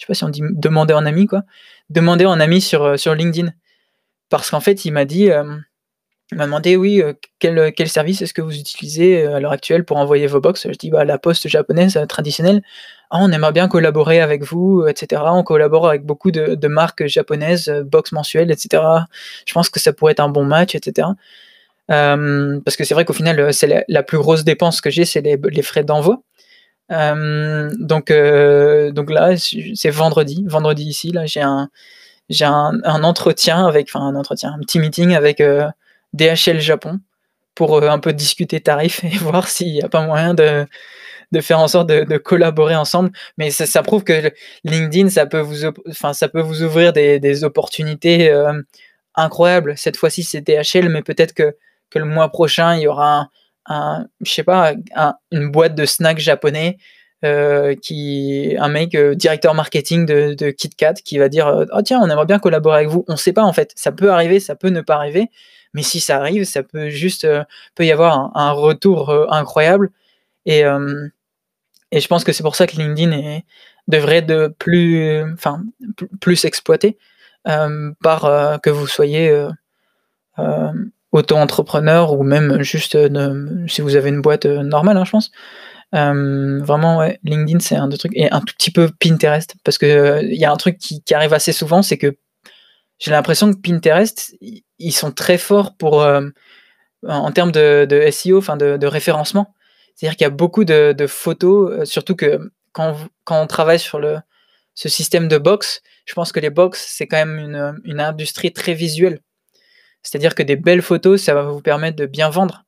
je sais pas si on dit demander en ami, quoi, demander en ami sur, sur LinkedIn. Parce qu'en fait, il m'a dit, il m'a demandé, oui, euh, quel, quel, service est-ce que vous utilisez euh, à l'heure actuelle pour envoyer vos box? Je dis, bah, la poste japonaise euh, traditionnelle. Ah, on aimerait bien collaborer avec vous, etc. On collabore avec beaucoup de, de marques japonaises, box mensuelles, etc. Je pense que ça pourrait être un bon match, etc. parce que c'est vrai qu'au final, c'est la, plus grosse dépense que j'ai, c'est les, frais d'envoi. Donc, donc là, c'est vendredi, vendredi ici, là, j'ai un, un, entretien avec, enfin un entretien, un petit meeting avec DHL Japon pour euh, un peu discuter tarifs et voir s'il n'y a pas moyen de, de faire en sorte de, collaborer ensemble. Mais ça, prouve que LinkedIn, ça peut vous, enfin, ça peut vous ouvrir des, opportunités euh, incroyables. Cette fois-ci, c'est DHL, mais peut-être que, que le mois prochain, il y aura je sais pas, une boîte de snacks japonais. Euh, qui un mec directeur marketing de, KitKat qui va dire oh tiens on aimerait bien collaborer avec vous on sait pas en fait ça peut arriver ça peut ne pas arriver mais si ça arrive, ça peut juste euh, peut y avoir un, retour euh, incroyable. Et, euh, et je pense que c'est pour ça que LinkedIn devrait de plus, enfin, plus exploité par que vous soyez auto-entrepreneur ou même juste si vous avez une boîte normale, hein, je pense. vraiment, ouais, LinkedIn, c'est un des trucs. Et un tout petit peu Pinterest, parce qu'il il y a un truc qui, arrive assez souvent, c'est que j'ai l'impression que Pinterest, ils sont très forts pour, euh, en termes de, SEO, enfin de, référencement. C'est-à-dire qu'il y a beaucoup de, photos, euh, surtout que quand, quand, on travaille sur le, ce système de box, je pense que les box, c'est quand même une, une, industrie très visuelle. C'est-à-dire que des belles photos, ça va vous permettre de bien vendre.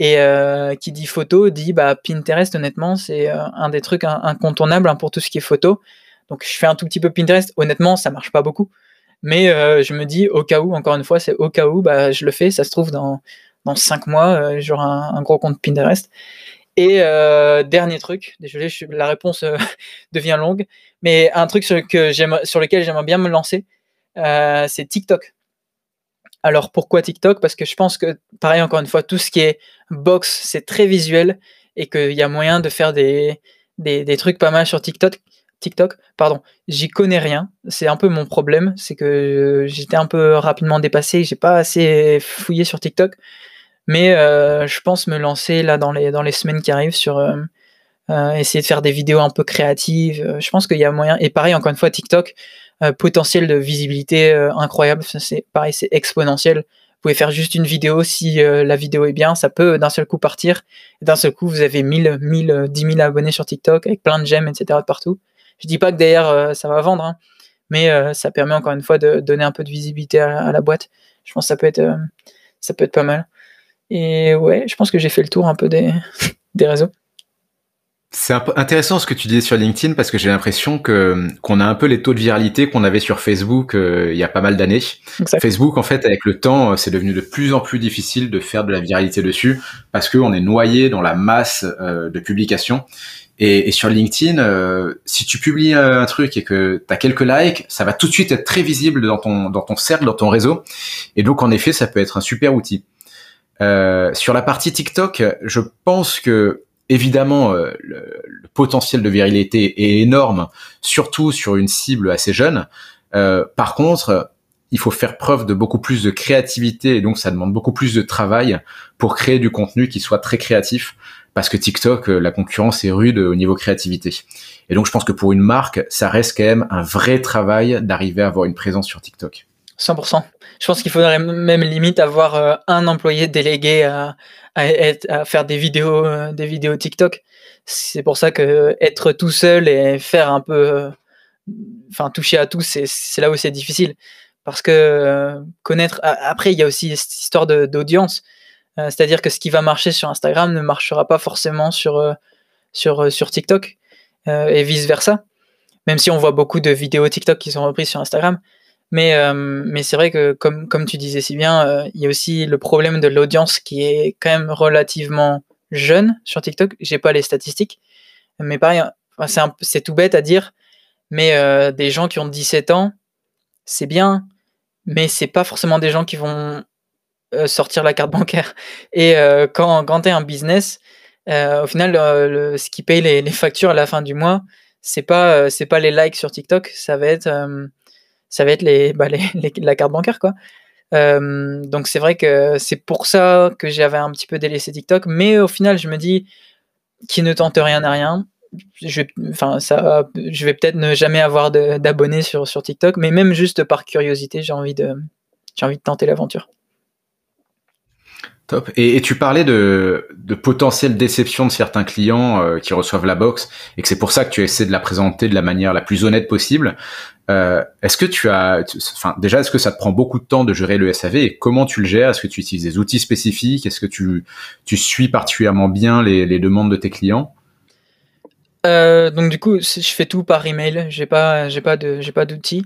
Et euh, qui dit photo dit bah, Pinterest, honnêtement, c'est un des trucs incontournables hein, pour tout ce qui est photo. Donc je fais un tout petit peu Pinterest. Honnêtement, ça marche pas beaucoup. Mais euh, je me dis, au cas où, encore une fois, c'est au cas où, bah, je le fais. Ça se trouve, dans, dans 5 mois, euh, j'aurai un, gros compte Pinterest. Et euh, dernier truc, désolé, la réponse devient longue, mais un truc sur, sur lequel j'aimerais bien me lancer, c'est TikTok. Alors pourquoi TikTok? Parce que je pense que, pareil, encore une fois, tout ce qui est box, c'est très visuel et qu'il y a moyen de faire des, trucs pas mal sur TikTok. TikTok, pardon, j'y connais rien. C'est un peu mon problème, c'est que j'étais un peu rapidement dépassé, j'ai pas assez fouillé sur TikTok, mais euh, je pense me lancer là dans les, semaines qui arrivent sur euh, euh, essayer de faire des vidéos un peu créatives. Je pense qu'il y a moyen. Et pareil, encore une fois, TikTok, potentiel de visibilité incroyable. C'est pareil, c'est exponentiel. Vous pouvez faire juste une vidéo si la vidéo est bien, ça peut d'un seul coup partir. D'un seul coup, vous avez 1000, 1000, 10 000 abonnés sur TikTok avec plein de j'aime, etc. partout. Je dis pas que derrière euh, ça va vendre, hein, mais euh, ça permet encore une fois de donner un peu de visibilité à, la boîte. Je pense que ça peut être, euh, ça peut être pas mal. Et ouais, je pense que j'ai fait le tour un peu des, des réseaux. C'est intéressant ce que tu dis sur LinkedIn parce que j'ai l'impression que qu'on a un peu les taux de viralité qu'on avait sur Facebook il y a pas mal d'années. Facebook en fait avec le temps c'est devenu de plus en plus difficile de faire de la viralité dessus parce qu'on est noyé dans la masse de publications et, et sur LinkedIn, euh, si tu publies un truc et que tu as quelques likes, ça va tout de suite être très visible dans ton, dans ton cercle, dans ton réseau. Et donc, en effet, ça peut être un super outil. Euh, sur la partie TikTok, je pense que évidemment euh, le, potentiel de virilité est énorme, surtout sur une cible assez jeune. Euh, par contre, il faut faire preuve de beaucoup plus de créativité et donc ça demande beaucoup plus de travail pour créer du contenu qui soit très créatif parce que TikTok, euh, la concurrence est rude au niveau créativité. Et donc je pense que pour une marque, ça reste quand même un vrai travail d'arriver à avoir une présence sur TikTok. 100%. Je pense qu'il faudrait même limite avoir euh, un employé délégué à, à, faire des vidéos, euh, des vidéos TikTok. C'est pour ça que être tout seul et faire un peu enfin toucher à tout, c'est là où c'est difficile parce que connaître. Après, il y a aussi cette histoire d'audience, c'est-à-dire que ce qui va marcher sur Instagram ne marchera pas forcément sur sur sur TikTok et vice versa. Même si on voit beaucoup de vidéos TikTok qui sont reprises sur Instagram, mais, mais c'est vrai que, comme, comme tu disais si bien, il y a aussi le problème de l'audience qui est quand même relativement jeune sur TikTok. J'ai pas les statistiques, mais pareil, c'est tout bête à dire, mais euh, des gens qui ont 17 ans, c'est bien, mais c'est pas forcément des gens qui vont euh, sortir la carte bancaire. Et euh, quand, quand tu es un business, au final, ce qui paye les, factures à la fin du mois, c'est pas, c'est pas les likes sur TikTok, ça va être, ça va être bah, les, la carte bancaire, quoi. donc c'est vrai que c'est pour ça que j'avais un petit peu délaissé TikTok, mais au final, je me dis, qui ne tente rien à rien, je, enfin, ça, je vais peut-être ne jamais avoir d'abonnés sur, sur TikTok, mais même juste par curiosité, j'ai envie de, j'ai envie de tenter l'aventure. Top. Et, tu parlais de, de potentielle déception de certains clients euh, qui reçoivent la box et que c'est pour ça que tu essaies de la présenter de la manière la plus honnête possible. Euh, est-ce que tu as, enfin déjà, est-ce que ça te prend beaucoup de temps de gérer le SAV et comment tu le gères? Est-ce que tu utilises des outils spécifiques? Est-ce que tu, tu suis particulièrement bien les, les demandes de tes clients? Euh, donc du coup, je fais tout par email. J'ai pas, j'ai pas de, j'ai pas d'outils.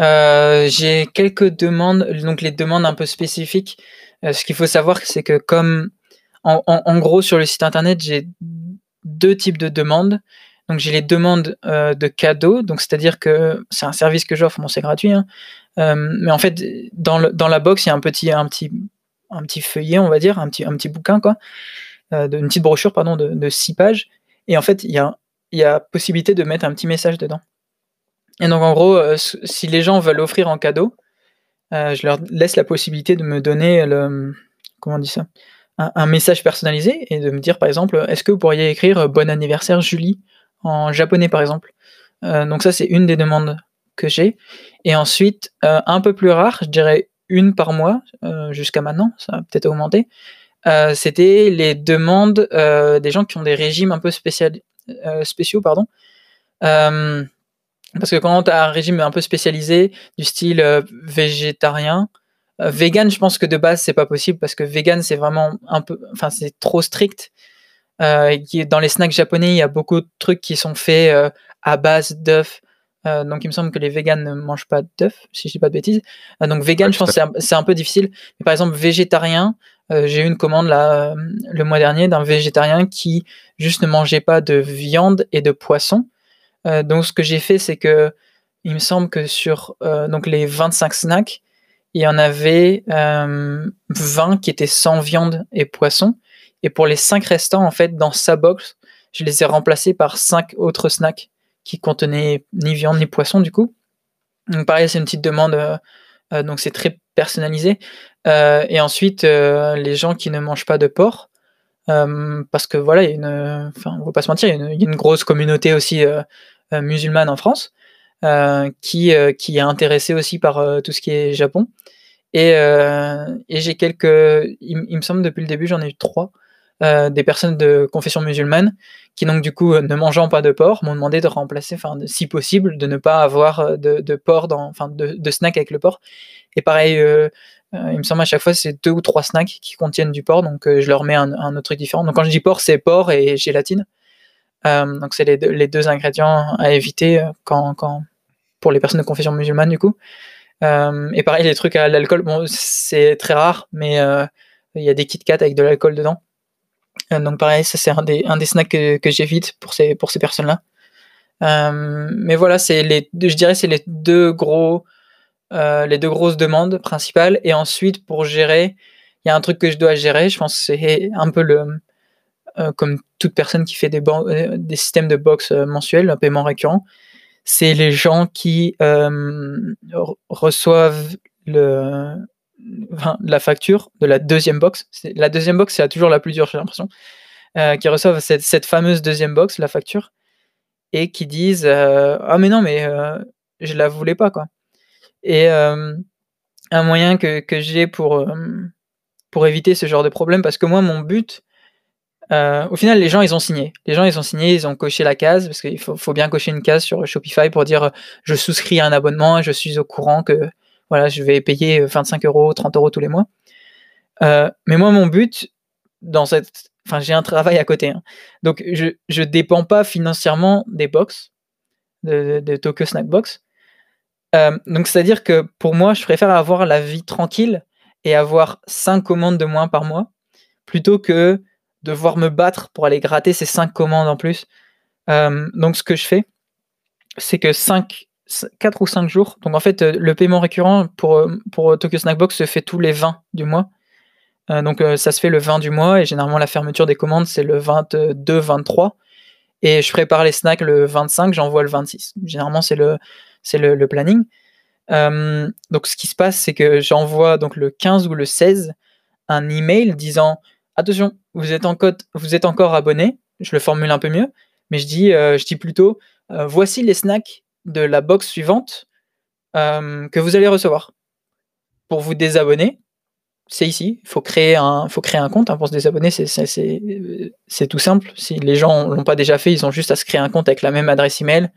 Euh, j'ai quelques demandes, donc les demandes un peu spécifiques. Euh, ce qu'il faut savoir, c'est que comme en, gros sur le site internet, j'ai deux types de demandes. Donc j'ai les demandes de cadeaux, donc c'est-à-dire que c'est un service que j'offre, bon c'est gratuit, hein. mais en fait dans, la box il y a un petit, feuillet, on va dire, un petit, bouquin quoi, une petite brochure pardon de, six pages et en fait, il y a, y a possibilité de mettre un petit message dedans. Et donc, en gros, euh, si les gens veulent offrir en cadeau, euh, je leur laisse la possibilité de me donner un, message personnalisé et de me dire, par exemple, est-ce que vous pourriez écrire euh, Bon anniversaire Julie en japonais, par exemple Donc, ça, c'est une des demandes que j'ai. Et ensuite, un peu plus rare, je dirais une par mois jusqu'à maintenant, ça a peut-être augmenté. Euh, c'était les demandes euh, des gens qui ont des régimes un peu euh, spéciaux. Pardon. Parce que quand tu as un régime un peu spécialisé, du style végétarien, vegan, je pense que de base, c'est pas possible parce que vegan, c'est vraiment un peu. Enfin, c'est trop strict. dans les snacks japonais, il y a beaucoup de trucs qui sont faits à base d'œufs. donc il me semble que les vegans ne mangent pas d'œufs, si je dis pas de bêtises. donc vegan, je pense que c'est un, peu difficile. Mais par exemple, végétarien, euh, j'ai eu une commande là, euh, le mois dernier d'un végétarien qui juste ne mangeait pas de viande et de poisson. Euh, donc ce que j'ai fait, c'est que il me semble que sur donc les 25 snacks, il y en avait 20 qui étaient sans viande et poisson. Et pour les 5 restants, en fait, dans sa box, je les ai remplacés par 5 autres snacks qui contenaient ni viande ni poisson, du coup. Donc pareil, c'est une petite demande, donc c'est très personnalisé. Euh, et ensuite, euh, les gens qui ne mangent pas de porc, euh, parce que voilà, il y a une, enfin, on va pas se mentir, il y a une, grosse communauté aussi musulmane en France. qui, qui est intéressée aussi par tout ce qui est Japon. Et, et j'ai quelques, il, me semble depuis le début, j'en ai eu trois, des personnes de confession musulmane qui donc du coup ne mangeant pas de porc m'ont demandé de remplacer, enfin si possible, de ne pas avoir de, de porc dans, enfin de, snack avec le porc. Et pareil, euh, il me semble à chaque fois c'est deux ou trois snacks qui contiennent du porc, donc euh, je leur mets un, autre truc différent. Donc quand je dis porc, c'est porc et gélatine. Euh, donc c'est les, les, deux ingrédients à éviter quand, quand, pour les personnes de confession musulmane du coup. et pareil, les trucs à l'alcool, bon, c'est très rare, mais il y a des Kit Kat avec de l'alcool dedans. donc pareil, ça c'est un des, un des snacks que, j'évite pour ces, pour ces personnes-là. mais voilà, c'est les, je dirais c'est les deux gros euh, les deux grosses demandes principales. Et ensuite, pour gérer, il y a un truc que je dois gérer. Je pense que c'est un peu le, euh, comme toute personne qui fait des, euh, des systèmes de box mensuels, un paiement récurrent. C'est les gens qui reçoivent le, la facture de la deuxième box. La deuxième box, c'est toujours la plus dure, j'ai l'impression. qui reçoivent cette, cette, fameuse deuxième box, la facture, et qui disent Ah, mais non, mais je la voulais pas, quoi. Et euh, un moyen que, que j'ai pour, euh, pour éviter ce genre de problème, parce que moi, mon but, au final, les gens, ils ont signé. Les gens, ils ont signé, ils ont coché la case, parce qu'il faut, bien cocher une case sur Shopify pour dire je souscris à un abonnement je suis au courant que voilà, je vais payer 25 euros, 30 euros tous les mois. mais moi, mon but, dans cette. Enfin, j'ai un travail à côté. Hein. Donc, je ne dépends pas financièrement des box, de, de, Tokyo Snack Box. donc, c'est-à-dire que pour moi, je préfère avoir la vie tranquille et avoir 5 commandes de moins par mois plutôt que devoir me battre pour aller gratter ces 5 commandes en plus. donc, ce que je fais, c'est que 5, 4 ou 5 jours. Donc, en fait, le paiement récurrent pour, pour Tokyo Snackbox se fait tous les 20 du mois. Euh, donc euh, ça se fait le 20 du mois et généralement la fermeture des commandes c'est le 22-23 et je prépare les snacks le 25, j'envoie le 26. Généralement c'est le, le, planning. Euh, donc ce qui se passe c'est que j'envoie donc le 15 ou le 16 un email disant attention vous êtes, encore abonné, je le formule un peu mieux, mais je dis, dis plutôt voici les snacks de la box suivante que vous allez recevoir. Pour vous désabonner, c'est ici. Il faut créer un, compte hein, pour se désabonner. C'est tout simple. Si les gens l'ont pas déjà fait, ils ont juste à se créer un compte avec la même adresse email.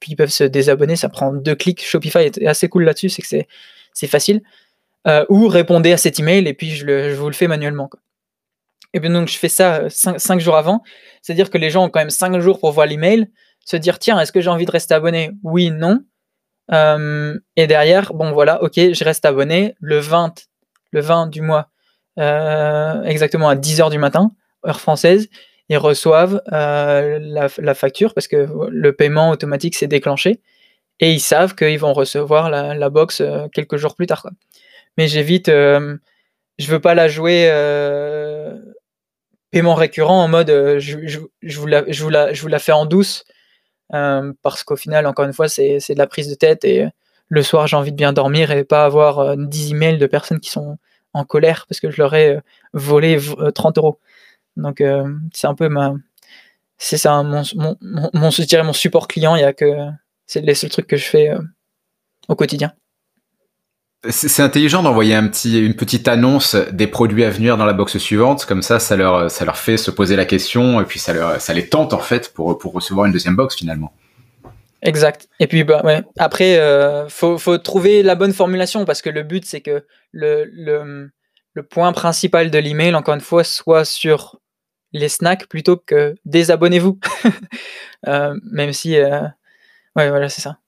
Puis ils peuvent se désabonner. Ça prend deux clics. Shopify est assez cool là-dessus. C'est que c'est facile. Euh, ou répondez à cet email et puis je vous le fais manuellement. Et bien donc je fais ça 5 euh, jours avant. C'est-à-dire que les gens ont quand même 5 jours pour voir l'email, se dire tiens, est-ce que j'ai envie de rester abonné? Oui, non. Euh, et derrière, bon voilà, ok, je reste abonné. Le 20, le 20 du mois, euh, exactement à 10h du matin, heure française, ils reçoivent la, facture parce que le paiement automatique s'est déclenché et ils savent qu'ils vont recevoir la, box quelques jours plus tard. Mais j'évite, je veux pas la jouer paiement récurrent en mode je, vous la, je, vous la, je vous la fais en douce parce qu'au final, encore une fois, c'est de la prise de tête et le soir, j'ai envie de bien dormir et pas avoir 10 emails de personnes qui sont en colère parce que je leur ai euh, volé 30 euh, euros. Donc euh, c'est un peu ma, c'est ça mon, mon, mon, je dirais mon support client. Il y a que c'est les seuls trucs que je fais au quotidien. C'est intelligent d'envoyer une petite annonce des produits à venir dans la box suivante, comme ça, ça leur, ça leur fait se poser la question et puis ça, les tente en fait pour, recevoir une deuxième box finalement. Exact. Et puis bah, après, euh, faut, trouver la bonne formulation parce que le but c'est que le, point principal de l'email, encore une fois, soit sur les snacks plutôt que désabonnez-vous. euh, même si, euh, ouais, voilà, c'est ça.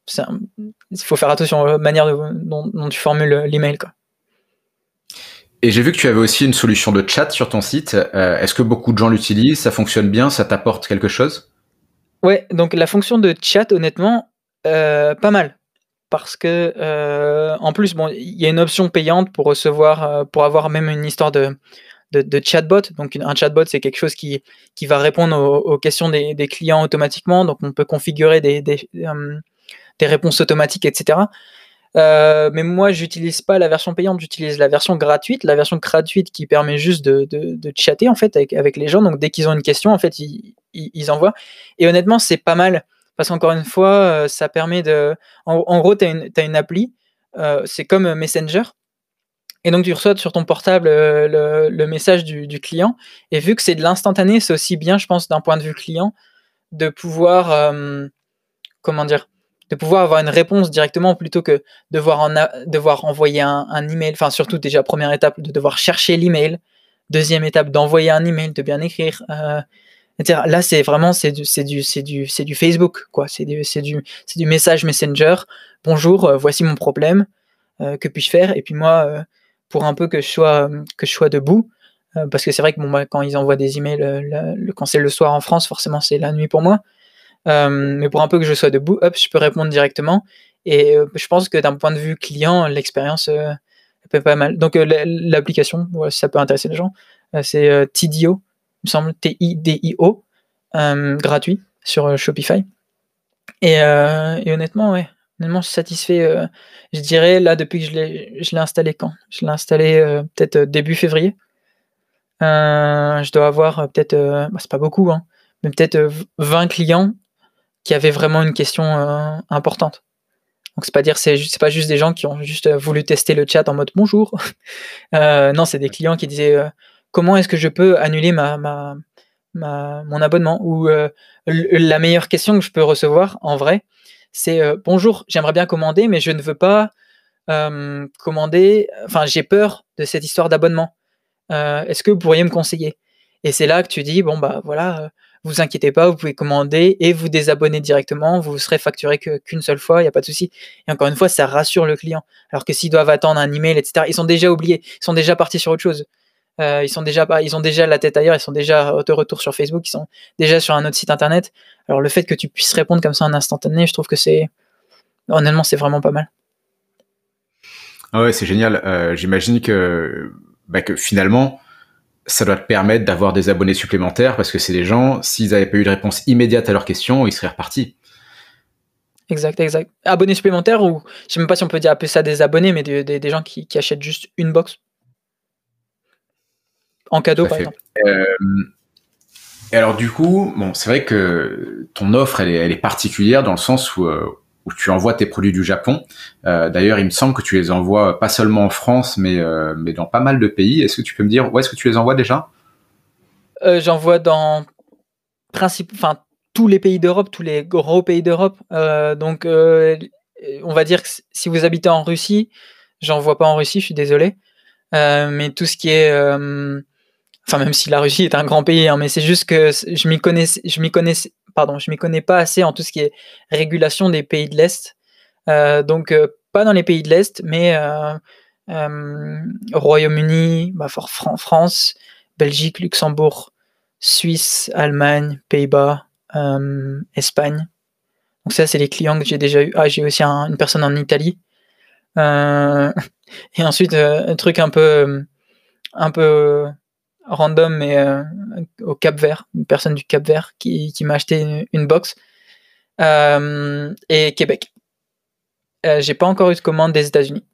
Il faut faire attention à la manière dont, dont, tu formules l'email, quoi. Et j'ai vu que tu avais aussi une solution de chat sur ton site. Euh, est-ce que beaucoup de gens l'utilisent? Ça fonctionne bien? Ça t'apporte quelque chose? Ouais, donc la fonction de chat, honnêtement, euh, pas mal. Parce que, euh, en plus, bon, il y a une option payante pour recevoir, pour avoir même une histoire de, de, chatbot. Donc, un chatbot, c'est quelque chose qui, qui va répondre aux, questions des, clients automatiquement. Donc, on peut configurer des, des, des réponses automatiques, etc. Euh, mais moi, j'utilise pas la version payante, j'utilise la version gratuite, la version gratuite qui permet juste de, chatter en fait avec, les gens. Donc dès qu'ils ont une question, en fait, ils, envoient. Et honnêtement, c'est pas mal parce qu'encore une fois, euh, ça permet de. En, gros, tu as, une appli, euh, c'est comme Messenger. Et donc, tu reçois sur ton portable le, message du, client. Et vu que c'est de l'instantané, c'est aussi bien, je pense, d'un point de vue client, de pouvoir. comment dire de pouvoir avoir une réponse directement plutôt que devoir, devoir envoyer un, email. Enfin, surtout déjà, première étape, de devoir chercher l'email. Deuxième étape, d'envoyer un email, de bien écrire. Euh, etc. Là, c'est vraiment c'est du, c'est du, c'est du, c'est du Facebook, quoi. C'est du, c'est du, c'est du message Messenger. Bonjour, euh, voici mon problème. Euh, que puis-je faire? Et puis moi, pour un peu que je sois, que je sois debout, parce que c'est vrai que moi, quand ils envoient des emails, le, quand c'est le soir en France, forcément, c'est la nuit pour moi. Euh, mais pour un peu que je sois debout, hop, je peux répondre directement. Et euh, je pense que d'un point de vue client, l'expérience euh, peut pas mal. Donc l'application, ça peut intéresser les gens, c'est TDO, il me semble, T-I-D-I-O, gratuit sur Shopify. Et, honnêtement, ouais, honnêtement, je suis satisfait. je dirais là depuis que je l'ai installé quand? Je l'ai installé peut-être début février. je dois avoir peut-être, bah, c'est pas beaucoup, hein, mais peut-être 20 clients qui avaient vraiment une question euh, importante. Donc c'est pas dire c'est c'est pas juste des gens qui ont juste euh, voulu tester le chat en mode bonjour. Euh, non, c'est des clients qui disaient comment est-ce que je peux annuler ma, ma, mon abonnement? Ou la meilleure question que je peux recevoir en vrai, c'est bonjour, j'aimerais bien commander, mais je ne veux pas commander. Enfin, j'ai peur de cette histoire d'abonnement. Est-ce que vous pourriez me conseiller? Et c'est là que tu dis bon bah voilà, vous inquiétez pas, vous pouvez commander et vous désabonner directement, vous serez facturé qu'une seule fois, il n'y a pas de souci. Et encore une fois, ça rassure le client. Alors que s'ils doivent attendre un email, etc., ils sont déjà oubliés, ils sont déjà partis sur autre chose. Euh, ils sont déjà ils ont déjà la tête ailleurs, ils sont déjà de retour sur Facebook, ils sont déjà sur un autre site internet. Alors le fait que tu puisses répondre comme ça en instantané, je trouve que c'est honnêtement c'est vraiment pas mal. Ah ouais, c'est génial. Euh, j'imagine que, bah, que finalement, ça doit te permettre d'avoir des abonnés supplémentaires parce que c'est des gens, s'ils n'avaient pas eu de réponse immédiate à leurs questions, ils seraient repartis. Exact, exact. Abonnés supplémentaires ou je sais même pas si on peut dire appeler ça des abonnés, mais des, gens qui, achètent juste une box en cadeau par exemple. Euh, et alors du coup, bon, c'est vrai que ton offre elle est, elle est particulière dans le sens où euh, où tu envoies tes produits du Japon. Euh, D'ailleurs, il me semble que tu les envoies pas seulement en France, mais, euh, mais dans pas mal de pays. Est-ce que tu peux me dire où est-ce que tu les envoies déjà? Euh, J'envoie dans enfin tous les pays d'Europe, tous les gros pays d'Europe. Euh, donc, on va dire que si vous habitez en Russie, j'envoie pas en Russie, je suis désolé. mais tout ce qui est enfin même si la Russie est un grand pays, hein, mais c'est juste que je m'y je m'y connais, pardon, je m'y connais pas assez en tout ce qui est régulation des pays de l'Est. Euh, donc euh, pas dans les pays de l'Est, mais euh, Royaume-Uni, bah, France, Belgique, Luxembourg, Suisse, Allemagne, Pays-Bas, Espagne. Donc ça, c'est les clients que j'ai déjà eu. Ah, j'ai aussi une personne en Italie. et ensuite, un truc un peu, un peu random, mais euh, au Cap Vert, une personne du Cap Vert qui, m'a acheté une, box. Euh, et Québec. Euh, j'ai pas encore eu de commande des États-Unis.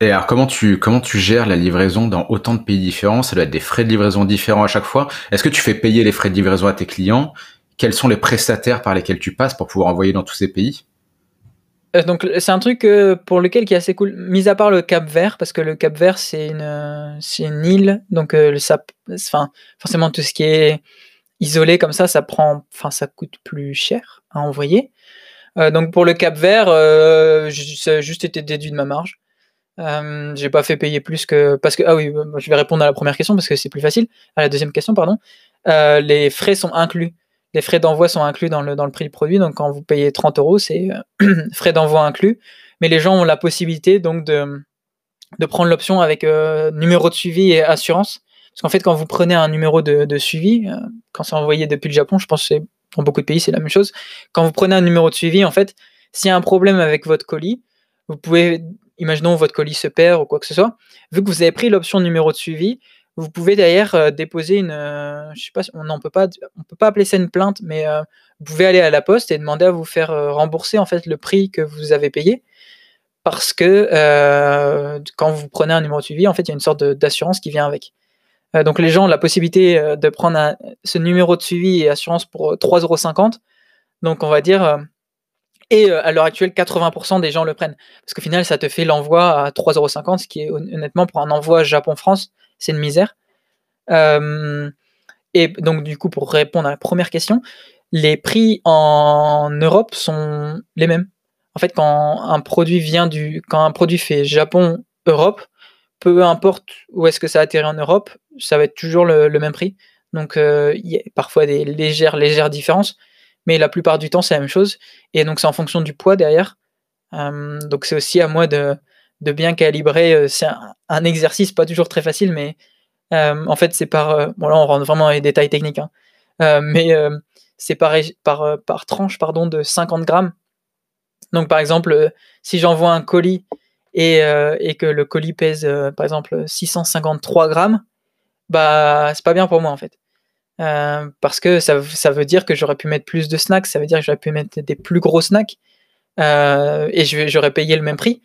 Et alors comment tu comment tu gères la livraison dans autant de pays différents? Ça doit être des frais de livraison différents à chaque fois. Est-ce que tu fais payer les frais de livraison à tes clients? Quels sont les prestataires par lesquels tu passes pour pouvoir envoyer dans tous ces pays? Donc c'est un truc euh, pour lequel qui est assez cool, mis à part le Cap Vert, parce que le Cap Vert c'est une, c'est une île, donc euh, le sap, enfin forcément tout ce qui est isolé comme ça, ça prend, enfin ça coûte plus cher à envoyer. donc pour le Cap Vert, ça a juste été déduit de ma marge. j'ai pas fait payer plus que parce que ah oui, je vais répondre à la première question parce que c'est plus facile. À la deuxième question, pardon. les frais sont inclus les frais d'envoi sont inclus dans le, dans le prix du produit. Donc, quand vous payez 30 euros, c'est euh, frais d'envoi inclus. Mais les gens ont la possibilité donc de, de prendre l'option avec euh, numéro de suivi et assurance. Parce qu'en fait, quand vous prenez un numéro de, suivi, euh, quand c'est envoyé depuis le Japon, je pense que dans beaucoup de pays, c'est la même chose. Quand vous prenez un numéro de suivi, en fait, s'il y a un problème avec votre colis, vous pouvez, imaginons votre colis se perd ou quoi que ce soit, vu que vous avez pris l'option numéro de suivi, vous pouvez d'ailleurs euh, déposer une, euh, je sais pas, on ne peut pas, on peut pas appeler ça une plainte, mais euh, vous pouvez aller à la poste et demander à vous faire rembourser en fait le prix que vous avez payé, parce que quand vous prenez un numéro de suivi, en fait, il y a une sorte d'assurance qui vient avec. donc les gens ont la possibilité de prendre ce numéro de suivi et assurance pour 3,50€. Donc on va dire, et à l'heure actuelle, 80% des gens le prennent. Parce qu'au final, ça te fait l'envoi à 3,50€, ce qui est honnêtement pour un envoi Japon-France, c'est une misère. Euh, et donc, du coup, pour répondre à la première question, les prix en Europe sont les mêmes. En fait, quand un produit vient du, quand un produit fait Japon-Europe, peu importe où est-ce que ça atterrit en Europe, ça va être toujours le, même prix. Donc, euh, il y a parfois des légères, légères différences, mais la plupart du temps, c'est la même chose. Et donc, c'est en fonction du poids derrière. Euh, donc, c'est aussi à moi de, de bien calibrer. Euh, c'est un, exercice pas toujours très facile, mais euh, en fait, c'est par. Euh, bon, là, on rentre vraiment dans les détails techniques, hein. mais c'est par, tranche pardon, de 50 grammes. Donc, par exemple, si j'envoie un colis et, que le colis pèse, par exemple, 653 grammes, bah, c'est pas bien pour moi, en fait. parce que ça, veut dire que j'aurais pu mettre plus de snacks, ça veut dire que j'aurais pu mettre des plus gros snacks et j'aurais payé le même prix.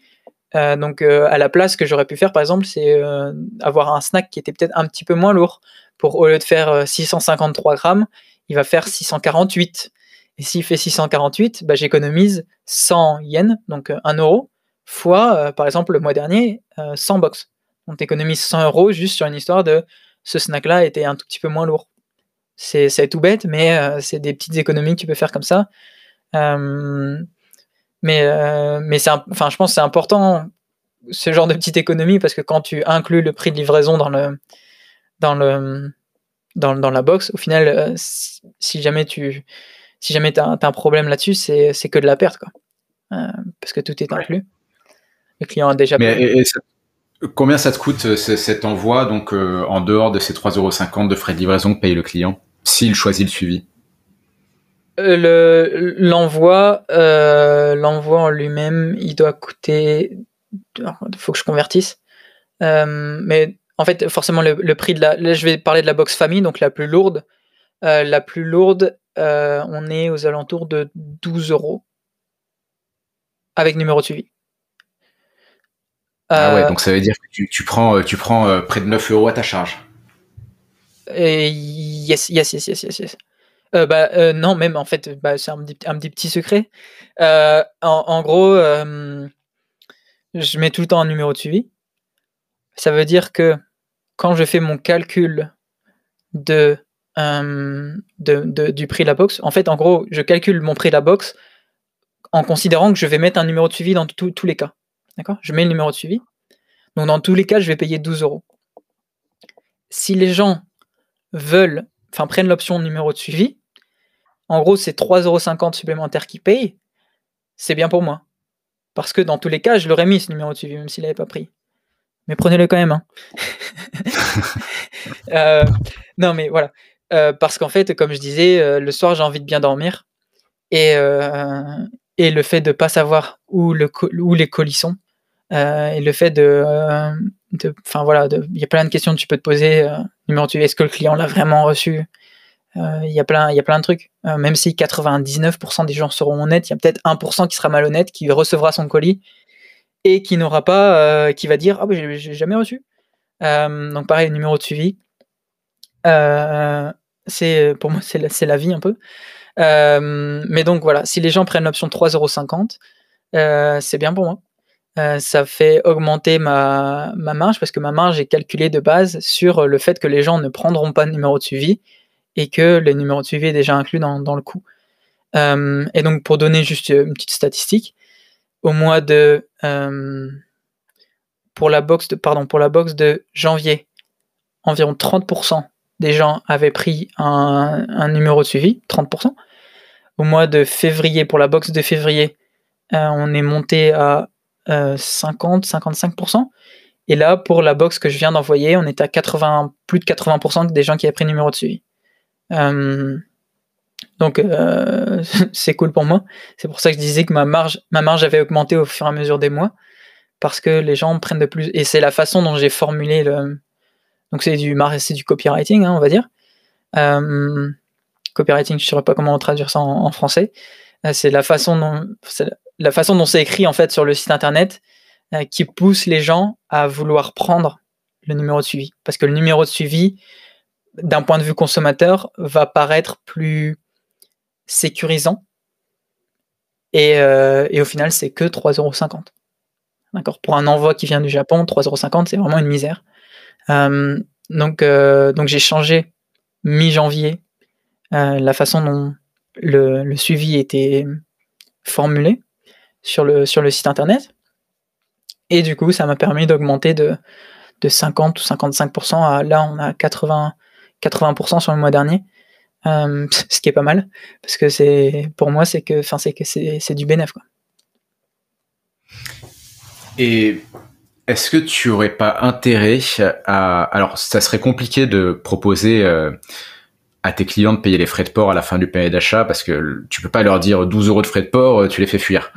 Euh, donc euh, à la place, ce que j'aurais pu faire par exemple, c'est euh, avoir un snack qui était peut-être un petit peu moins lourd. Pour au lieu de faire 653 grammes, il va faire 648. Et s'il fait 648, bah, j'économise 100 yens, donc 1 euro, fois par exemple le mois dernier 100 box. On économise 100 euros juste sur une histoire de ce snack-là était un tout petit peu moins lourd. C'est tout bête, mais c'est des petites économies que tu peux faire comme ça. Mais mais c'est enfin je pense c'est important ce genre de petite économie parce que quand tu inclus le prix de livraison dans le dans le dans, dans la box, au final, si jamais tu si jamais as, un problème là-dessus, c'est que de la perte quoi. parce que tout est inclus. Le client a déjà payé. Combien ça te coûte euh, cet envoi, donc euh, en dehors de ces 3,50€ de frais de livraison que paye le client, s'il choisit le suivi? Euh, L'envoi l'envoi en lui-même, il doit coûter. Il faut que je convertisse. mais en fait, forcément, le, prix de la. Là, je vais parler de la box famille, donc la plus lourde. la plus lourde, on est aux alentours de 12 euros avec numéro de suivi. Ah ouais, euh, donc ça veut dire que tu, prends, euh, tu prends euh, près de 9 euros à ta charge. yes, yes, yes, yes, yes. Bah, non, même en fait, bah, c'est un, un, petit secret. En, gros, je mets tout le temps un numéro de suivi. Ça veut dire que quand je fais mon calcul du prix de la box, en fait, en gros, je calcule mon prix de la box en considérant que je vais mettre un numéro de suivi dans tous les cas. D'accord? Je mets le numéro de suivi. Donc dans tous les cas, je vais payer 12 euros. Si les gens veulent, enfin prennent l'option numéro de suivi, en gros c'est 3,50 euros supplémentaires qu'ils payent, c'est bien pour moi. Parce que dans tous les cas, je l'aurais mis ce numéro de suivi, même s'il n'avait pas pris. Mais prenez-le quand même. Hein. Euh, non mais voilà. Euh, parce qu'en fait, comme je disais, euh, le soir j'ai envie de bien dormir. Et, et le fait de ne pas savoir où, le, où les colis sont, et le fait de, enfin voilà, il y a plein de questions que tu peux te poser. Numéro est-ce que le client l'a vraiment reçu? Il y a plein, il y a plein de trucs. même si 99% des gens seront honnêtes, il y a peut-être 1% qui sera malhonnête, qui recevra son colis et qui n'aura pas, qui va dire ah bah, j'ai jamais reçu. donc pareil, le numéro de suivi. c'est pour moi c'est la, la, vie un peu. mais donc voilà, si les gens prennent l'option 3,50€, c'est bien pour moi. Euh, ça fait augmenter ma, marge parce que ma marge est calculée de base sur le fait que les gens ne prendront pas de numéro de suivi et que le numéro de suivi est déjà inclus dans, le coût. Euh, et donc pour donner juste une petite statistique, au mois de euh, pour la box de box de janvier, environ 30% des gens avaient pris un, numéro de suivi, 30%. Au mois de février, pour la box de février, on est monté à 50, euh, 55%. Et là, pour la box que je viens d'envoyer, on est à 80, plus de 80% des gens qui avaient pris le numéro de suivi. Euh, donc euh, c'est cool pour moi. C'est pour ça que je disais que ma marge, ma marge avait augmenté au fur et à mesure des mois parce que les gens prennent de plus. Et c'est la façon dont j'ai formulé le. Donc c'est du c'est du copywriting, hein, on va dire. copywriting, je ne saurais pas comment traduire ça en, français. c'est la façon dont la façon dont c'est écrit en fait sur le site internet euh, qui pousse les gens à vouloir prendre le numéro de suivi. Parce que le numéro de suivi, d'un point de vue consommateur, va paraître plus sécurisant. Et, euh, au final, c'est que 3,50€. D'accord Pour un envoi qui vient du Japon, 3,50€, c'est vraiment une misère. Euh, donc, donc j'ai changé mi-janvier la façon dont le, suivi était formulé sur le, sur le site internet. Et du coup, ça m'a permis d'augmenter de, de 50 ou 55% à là, on a 80, 80% sur le mois dernier. Euh, ce qui est pas mal parce que c'est pour moi c'est que c'est du bénéf quoi. Et est-ce que tu aurais pas intérêt à alors ça serait compliqué de proposer euh, à tes clients de payer les frais de port à la fin du panier d'achat parce que tu peux pas leur dire 12 euros de frais de port, tu les fais fuir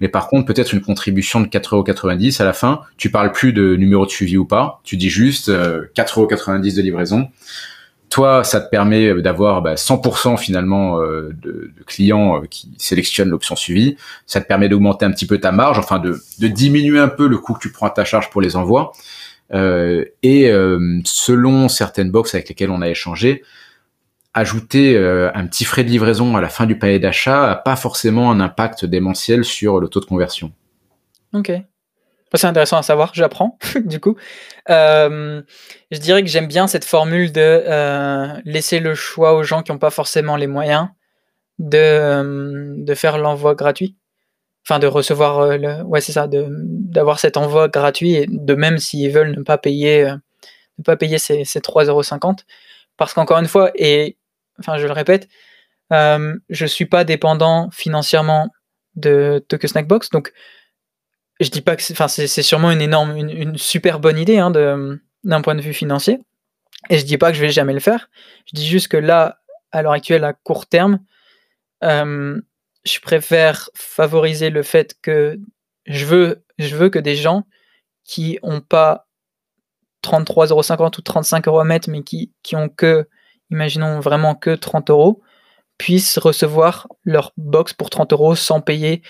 mais par contre peut-être une contribution de 4,90€ à la fin. Tu parles plus de numéro de suivi ou pas, tu dis juste 4,90€ euh, de livraison. Toi, ça te permet d'avoir 100% bah, finalement euh, de, clients euh, qui sélectionnent l'option suivi. Ça te permet d'augmenter un petit peu ta marge, enfin de, diminuer un peu le coût que tu prends à ta charge pour les envois. et selon certaines boxes avec lesquelles on a échangé, ajouter euh, un petit frais de livraison à la fin du panier d'achat n'a pas forcément un impact démentiel sur le taux de conversion. Ok. C'est intéressant à savoir, j'apprends du coup. je dirais que j'aime bien cette formule de laisser le choix aux gens qui n'ont pas forcément les moyens de, de faire l'envoi gratuit. Enfin, de recevoir le. Ouais, c'est ça, d'avoir cet envoi gratuit et de même s'ils veulent ne pas payer, ne pas payer ces, ces 3,50€. Parce qu'encore une fois, et enfin, je le répète, je suis pas dépendant financièrement de Tokyo Snackbox. Donc, je dis pas que c'est, enfin, c'est, sûrement une énorme, une, super bonne idée hein, d'un point de vue financier. Et je dis pas que je vais jamais le faire. Je dis juste que là, à l'heure actuelle, à court terme, euh, je préfère favoriser le fait que je veux, je veux que des gens qui ont pas 33,50€ ou 35 euros à mettre, mais qui, qui ont que, imaginons vraiment que 30 euros, puissent recevoir leur box pour 30 euros sans payer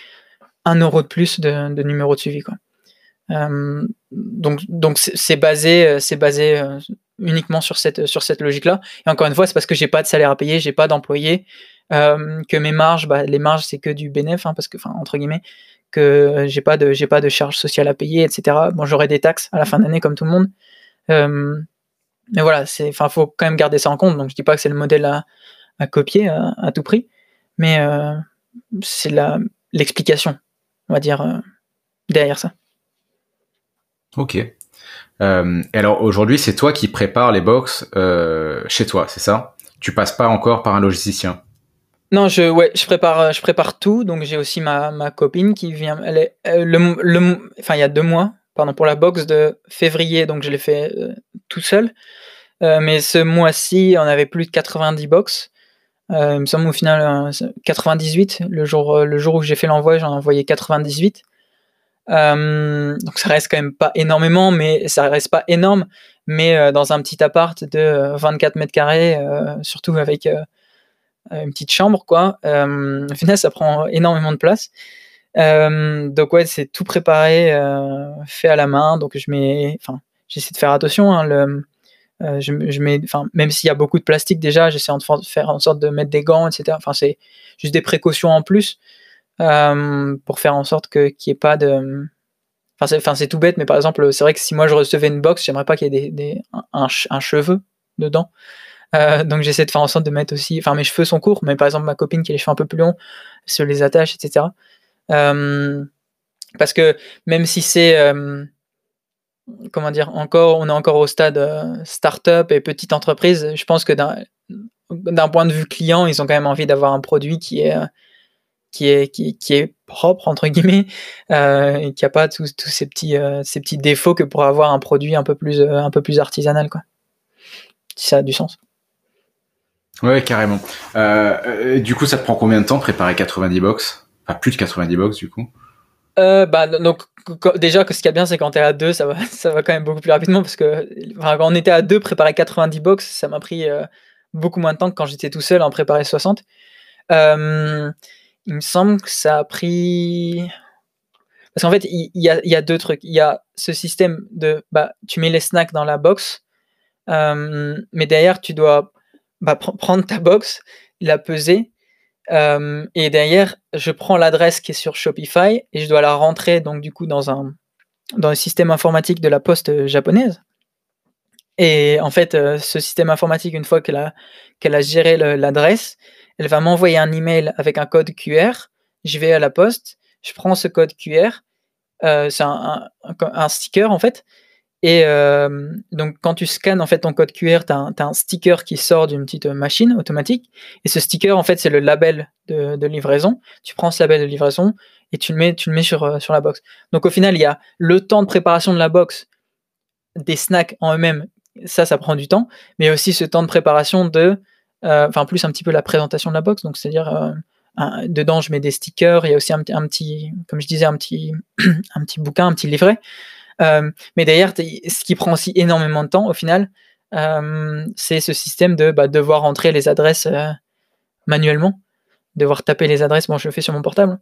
un euro de plus de, numéro de suivi. Euh, donc, c'est basé, basé euh, uniquement sur cette, logique-là. Et encore une fois, c'est parce que j'ai pas de salaire à payer, j'ai pas d'employé, euh, que mes marges, bah, les marges c'est que du bénéfice, hein, parce que, entre guillemets, que j'ai pas de, pas de charges sociales à payer, etc. Bon, j'aurai des taxes à la fin d'année comme tout le monde. mais voilà, c'est, enfin, faut quand même garder ça en compte. Donc, je dis pas que c'est le modèle à, copier à, tout prix, mais euh, c'est l'explication, on va dire, euh, derrière ça. Ok. Euh, et alors aujourd'hui, c'est toi qui prépares les box chez toi, c'est ça? Tu passes pas encore par un logisticien? Non, je, ouais, je prépare, je prépare tout. Donc j'ai aussi ma, ma, copine qui vient. Elle est, le, le, enfin, il y a deux mois, pardon, pour la box de février, donc je l'ai fait tout seul. mais ce mois-ci, on avait plus de 90 box. Euh, il me semble au final 98, euh, le jour, euh, le jour où j'ai fait l'envoi, j'en ai envoyé 98. donc ça reste quand même pas énormément, mais ça reste pas énorme. Mais dans un petit appart de 24 mètres carrés, surtout avec une petite chambre, quoi. au final, ça prend énormément de place. donc ouais, c'est tout préparé, fait à la main. Donc je mets, enfin, j'essaie de faire attention. Hein, euh, je, mets, enfin, même s'il y a beaucoup de plastique déjà, j'essaie de faire en sorte de mettre des gants, etc. Enfin, c'est juste des précautions en plus euh, pour faire en sorte que qu'il n'y ait pas de. Enfin, c'est tout bête, mais par exemple, c'est vrai que si moi je recevais une box, j'aimerais pas qu'il y ait des, un, cheveu dedans. Euh, donc j'essaie de faire en sorte de mettre aussi. Enfin, mes cheveux sont courts, mais par exemple, ma copine qui a les cheveux un peu plus longs, se les attache, etc. parce que même si c'est comment dire, encore, on est encore au stade euh, start-up et petite entreprise. Je pense que d'un point de vue client, ils ont quand même envie d'avoir un produit qui est, euh, propre, entre guillemets, euh, et qui n'a pas tous, ces, petits, défauts que pour avoir un produit un peu plus, un peu plus artisanal. Si ça a du sens. Ouais, carrément. du coup, ça te prend combien de temps préparer 90 box? Enfin, plus de 90 box, du coup? Euh, bah, donc, déjà, ce qui est bien, c'est quand tu es à deux, ça va, ça va quand même beaucoup plus rapidement parce que quand on était à deux, préparer 90 box, ça m'a pris euh, beaucoup moins de temps que quand j'étais tout seul en préparer 60. Euh, il me semble que ça a pris. Parce qu'en fait, il y, a, y, a, deux trucs. Il y a ce système de. Bah, tu mets les snacks dans la box, mais derrière, tu dois bah, prendre ta box, la peser euh, et derrière, je prends l'adresse qui est sur Shopify et je dois la rentrer donc du coup dans un dans le système informatique de la poste japonaise. Et en fait, euh, ce système informatique, une fois qu'elle a, a géré l'adresse, elle va m'envoyer un email avec un code QR. Je vais à la poste, je prends ce code QR, euh, c'est un, un, sticker en fait, et euh, donc, quand tu scannes en fait ton code QR, tu as, un sticker qui sort d'une petite machine automatique. Et ce sticker, en fait, c'est le label de, livraison. Tu prends ce label de livraison et tu le mets, tu le mets sur, euh, sur la box. Donc, au final, il y a le temps de préparation de la box, des snacks en eux-mêmes. Ça, ça prend du temps. Mais aussi ce temps de préparation de. Euh, enfin, plus un petit peu la présentation de la box. Donc, c'est-à-dire. dedans, je mets des stickers. Il y a aussi un, un petit, comme je disais, un petit, un petit bouquin, un petit livret. Euh, mais derrière, ce qui prend aussi énormément de temps au final, euh, c'est ce système de bah, devoir entrer les adresses euh, manuellement, devoir taper les adresses. Bon, je le fais sur mon portable,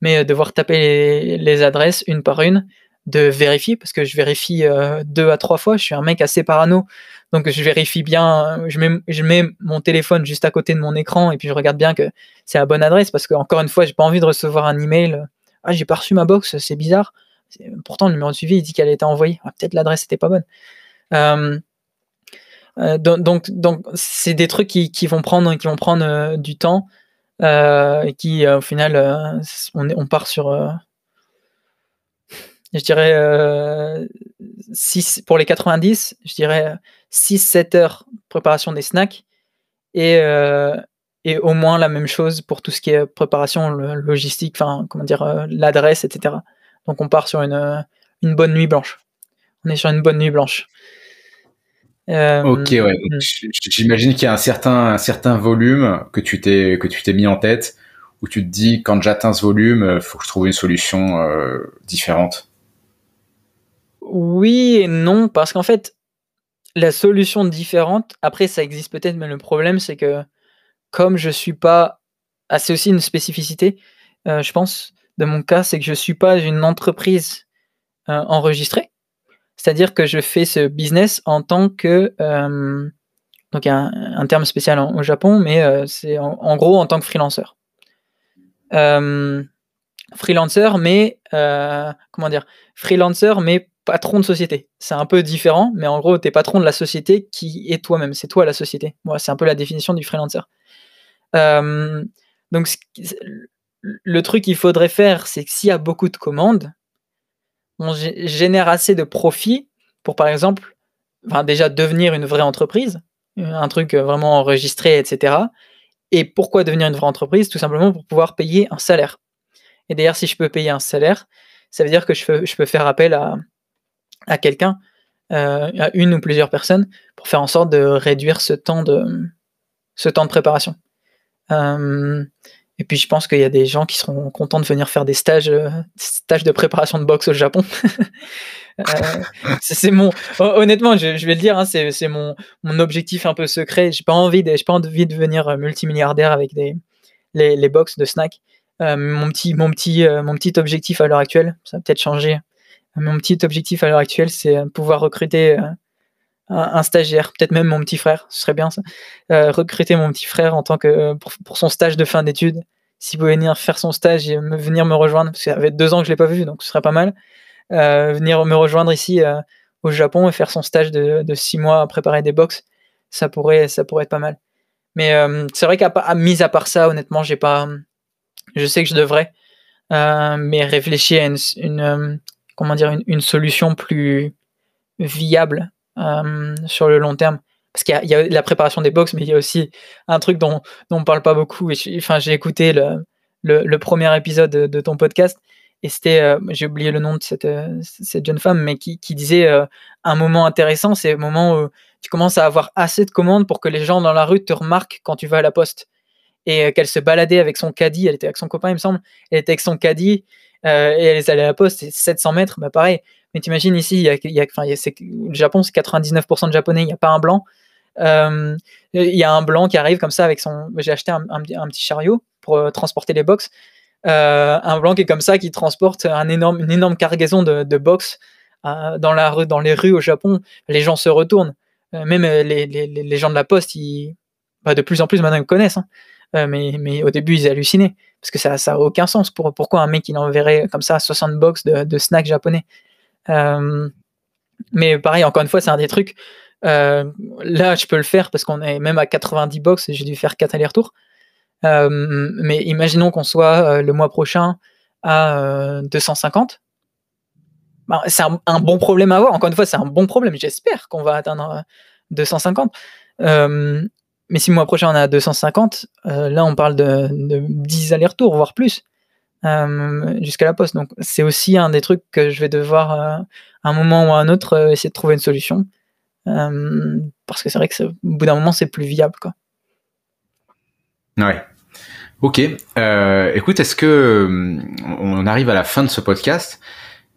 mais devoir taper les, adresses une par une, de vérifier, parce que je vérifie deux à trois fois. Je suis un mec assez parano, donc je vérifie bien. Je mets, je mets mon téléphone juste à côté de mon écran et puis je regarde bien que c'est la bonne adresse, parce que encore une fois, j'ai pas envie de recevoir un email. Ah, j'ai pas reçu ma box, c'est bizarre Pourtant, le numéro de suivi, il dit qu'elle a été envoyée. Peut-être l'adresse n'était pas bonne. donc, donc, c'est des trucs qui, vont prendre, qui vont prendre du temps et qui, au final, on, on, part sur je dirais 6 pour les 90, je dirais 6-7 heures préparation des snacks et, et au moins la même chose pour tout ce qui est préparation logistique, enfin, comment dire, euh, l'adresse, etc. Donc on part sur une, euh, une, bonne nuit blanche. On est sur une bonne nuit blanche. Euh, ok, ouais. Hmm. J'imagine qu'il y a un certain, un certain volume que tu t'es que tu t'es mis en tête où tu te dis quand j'atteins ce volume, il faut que je trouve une solution différente. Oui et non, parce qu'en fait, la solution différente, après ça existe peut-être, mais le problème c'est que comme je suis pas. Ah, c'est aussi une spécificité, euh, je pense, mon cas, c'est que je suis pas une entreprise euh, enregistrée. C'est-à-dire que je fais ce business en tant que. Euh, donc, a un, terme spécial au Japon, mais c'est en, gros en tant que freelancer. freelancer, mais. comment dire Freelancer, mais patron de société. C'est un peu différent, mais en gros, tu es patron de la société qui est toi-même. C'est toi la société. Moi, c'est un peu la définition du freelancer. Euh, donc, le truc qu'il faudrait faire, c'est que s'il y a beaucoup de commandes, on génère assez de profit pour, par exemple, enfin, déjà devenir une vraie entreprise, un truc vraiment enregistré, etc. Et pourquoi devenir une vraie entreprise? Tout simplement pour pouvoir payer un salaire. Et d'ailleurs, si je peux payer un salaire, ça veut dire que je peux, faire appel à, quelqu'un, euh, à une ou plusieurs personnes, pour faire en sorte de réduire ce temps de, préparation. Euh, et puis je pense qu'il y a des gens qui seront contents de venir faire des stages, euh, stages de préparation de boxe au Japon. euh, c'est mon, honnêtement, je, vais le dire, hein, c'est mon, objectif un peu secret. J'ai pas envie de, pas envie de devenir multimilliardaire avec des, les, les box de snack. Euh, mon petit, mon petit, mon petit objectif à l'heure actuelle, ça va peut-être changer. Mon petit objectif à l'heure actuelle, c'est pouvoir recruter un, stagiaire, peut-être même mon petit frère, ce serait bien ça. Euh, recruter mon petit frère en tant que euh, pour, son stage de fin d'études. S'il pouvait venir faire son stage et venir me rejoindre, parce que ça fait deux ans que je l'ai pas vu, donc ce serait pas mal. Euh, venir me rejoindre ici au Japon et faire son stage de, six mois à préparer des box, ça pourrait, ça pourrait être pas mal. Mais c'est vrai qu'à mis à part ça, honnêtement, j'ai pas. Je sais que je devrais, mais réfléchir à une, comment dire, une, solution plus viable euh, sur le long terme. Parce qu'il y, a la préparation des box, mais il y a aussi un truc dont, on parle pas beaucoup. Enfin, j'ai écouté le, premier épisode de, ton podcast et c'était, euh, j'ai oublié le nom de cette, euh, jeune femme, mais qui, disait un moment intéressant, c'est le moment où tu commences à avoir assez de commandes pour que les gens dans la rue te remarquent quand tu vas à la poste. Et qu'elle se baladait avec son caddie, elle était avec son copain, il me semble, elle était avec son caddie, et elle allait à la poste, c'est 700 mètres, bah pareil, mais t'imagines ici, il y a, le Japon, c'est 99% de japonais, il n'y a pas un blanc. Euh, il y a un blanc qui arrive comme ça avec son. J'ai acheté un, petit chariot pour euh, transporter les box. Euh, un blanc qui est comme ça, qui transporte une énorme cargaison de, box dans, les rues au Japon. Les gens se retournent. même les, gens de la poste, ils, bah, de plus en plus maintenant ils connaissent. Hein. mais, au début, ils hallucinaient. Parce que ça n'a aucun sens. Pour, pourquoi un mec il enverrait comme ça 60 box de, snacks japonais? Mais pareil, encore une fois, c'est un des trucs. Euh, là, je peux le faire parce qu'on est même à 90 box et j'ai dû faire 4 allers-retours. Euh, mais imaginons qu'on soit le mois prochain à 250. Ben, c'est un, bon problème à avoir. Encore une fois, c'est un bon problème. J'espère qu'on va atteindre 250. mais si le mois prochain on est à 250, là on parle de, de 10 allers-retours, voire plus. Euh, jusqu'à la poste. Donc c'est aussi un des trucs que je vais devoir, à euh, un moment ou à un autre, euh, essayer de trouver une solution. parce que c'est vrai que au bout d'un moment, c'est plus viable. Quoi. Ouais. Ok. écoute, est-ce que on arrive à la fin de ce podcast?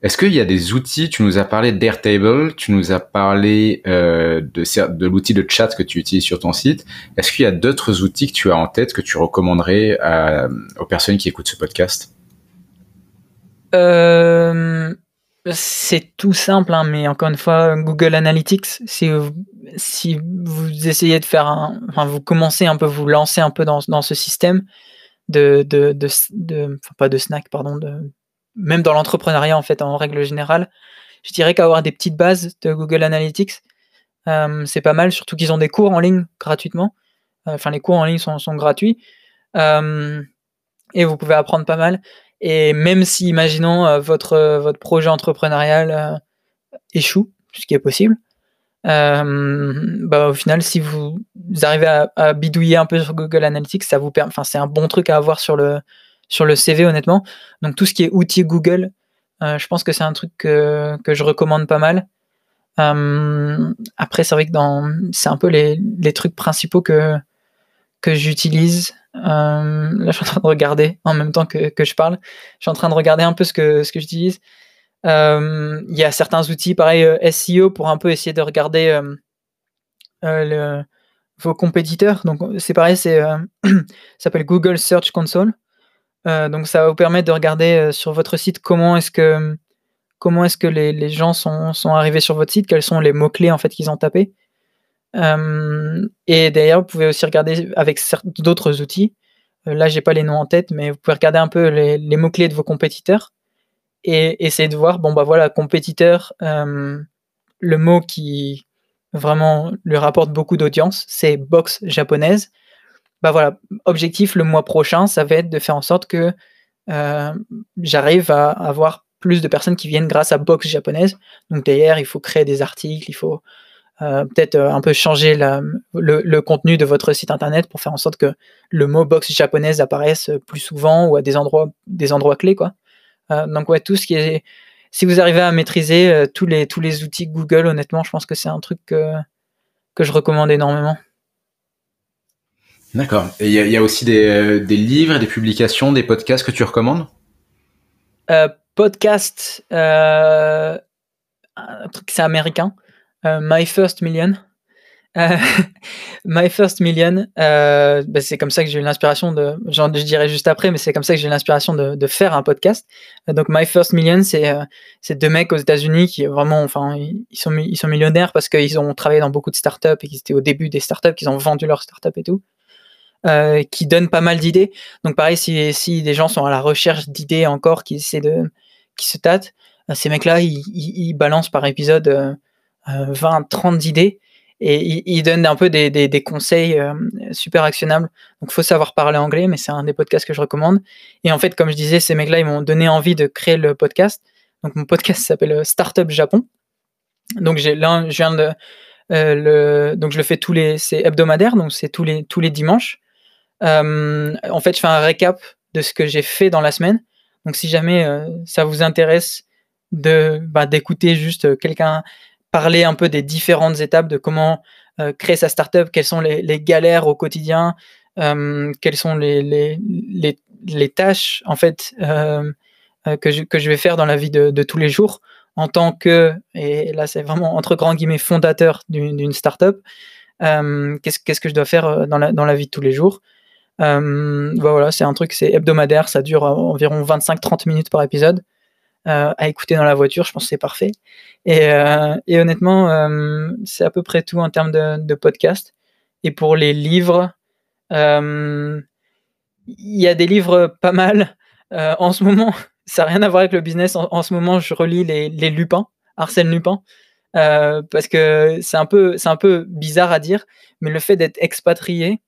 Est-ce qu'il y a des outils? Tu nous as parlé d'Airtable, tu nous as parlé de, de l'outil de chat que tu utilises sur ton site. Est-ce qu'il y a d'autres outils que tu as en tête que tu recommanderais aux personnes qui écoutent ce podcast? Euh, c'est tout simple, hein, mais encore une fois, Google Analytics, si vous, essayez de faire un, enfin, vous commencez un peu, vous lancez un peu dans, dans ce système de, de, de, pas de snack, pardon, de, même dans l'entrepreneuriat, en fait, en règle générale, je dirais qu'avoir des petites bases de Google Analytics, c'est pas mal, surtout qu'ils ont des cours en ligne gratuitement. Enfin, les cours en ligne sont, gratuits. et vous pouvez apprendre pas mal. Et même si, imaginons, votre, projet entrepreneurial échoue, ce qui est possible, euh, bah, au final, si vous, arrivez à, bidouiller un peu sur Google Analytics, ça vous enfin, c'est un bon truc à avoir sur le, sur le CV, honnêtement. Donc, tout ce qui est outils Google, euh, je pense que c'est un truc que, que, je recommande pas mal. Euh, après, c'est vrai que dans, c'est un peu les, les, trucs principaux que, que j'utilise. là, je suis en train de regarder en même temps que, que je parle. Je suis en train de regarder un peu ce que, ce que j'utilise. Euh, il y a certains outils, pareil, euh, SEO, pour un peu essayer de regarder euh, vos compétiteurs. Donc c'est pareil, c'est ça s'appelle Google Search Console. Donc ça va vous permettre de regarder sur votre site comment est-ce que comment est-ce que les, gens sont, sont, arrivés sur votre site, quels sont les mots-clés en fait qu'ils ont tapés. et d'ailleurs, vous pouvez aussi regarder avec d'autres outils. là, j'ai pas les noms en tête, mais vous pouvez regarder un peu les, mots-clés de vos compétiteurs et essayer de voir, bon bah voilà, compétiteur, euh, le mot qui vraiment lui rapporte beaucoup d'audience, c'est box japonaise. Bah voilà, objectif le mois prochain, ça va être de faire en sorte que euh, j'arrive à avoir plus de personnes qui viennent grâce à box japonaise. Donc derrière, il faut créer des articles, il faut euh, peut-être un peu changer le, contenu de votre site internet pour faire en sorte que le mot box japonaise apparaisse plus souvent ou à des endroits, des endroits clés, quoi. Euh, donc ouais, tout ce qui est si vous arrivez à maîtriser euh, tous, les, outils Google, honnêtement, je pense que c'est un truc que je recommande énormément. D'accord. Et il y, a aussi des, euh, des, livres, des publications, des podcasts que tu recommandes? Podcast, un truc c'est américain. My First Million. Euh, My First Million, euh, bah, c'est comme ça que j'ai eu l'inspiration de, je dirais juste après, mais c'est comme ça que j'ai eu l'inspiration de, faire un podcast. Euh, donc My First Million, c'est euh, c'est deux mecs aux États-Unis qui vraiment, enfin, ils sont ils sont millionnaires parce qu'ils ont travaillé dans beaucoup de startups et qu'ils étaient au début des startups, qu'ils ont vendu leurs startups et tout. Euh, qui donnent pas mal d'idées. Donc pareil, si, si des gens sont à la recherche d'idées encore, qui essaient de, qui se tâtent, ces mecs-là, ils, ils, ils, balancent par épisode 20, 30 idées et il, donne un peu des, des, conseils euh, super actionnables. Donc, faut savoir parler anglais, mais c'est un des podcasts que je recommande. Et en fait, comme je disais, ces mecs-là, ils m'ont donné envie de créer le podcast. Donc, mon podcast s'appelle euh, Startup Japon. Donc, j'ai là, je viens de euh, le, donc je le fais tous les, c'est hebdomadaire, donc c'est tous les tous les dimanches. En fait, je fais un récap de ce que j'ai fait dans la semaine. Donc, si jamais ça vous intéresse de bah, d'écouter juste quelqu'un parler un peu des différentes étapes de comment euh, créer sa startup, quelles sont les, galères au quotidien, euh, quelles sont les, les, les, tâches en fait euh, euh, que, je, que je vais faire dans la vie de, de tous les jours en tant que, et là c'est vraiment entre grands guillemets, fondateur d'une startup, euh, qu'est-ce qu'est-ce que je dois faire dans la, dans la vie de tous les jours? Euh, bah voilà, c'est un truc, c'est hebdomadaire, ça dure environ 25-30 minutes par épisode. Euh, à écouter dans la voiture, je pense que c'est parfait. Et, euh, et honnêtement, c'est à peu près tout en termes de, podcast. Et pour les livres, il y a des livres pas mal. en ce moment, ça n'a rien à voir avec le business. En, ce moment, je relis les, les Lupin, Arsène Lupin. Parce que c'est un un peu bizarre à dire, mais le fait d'être expatrié,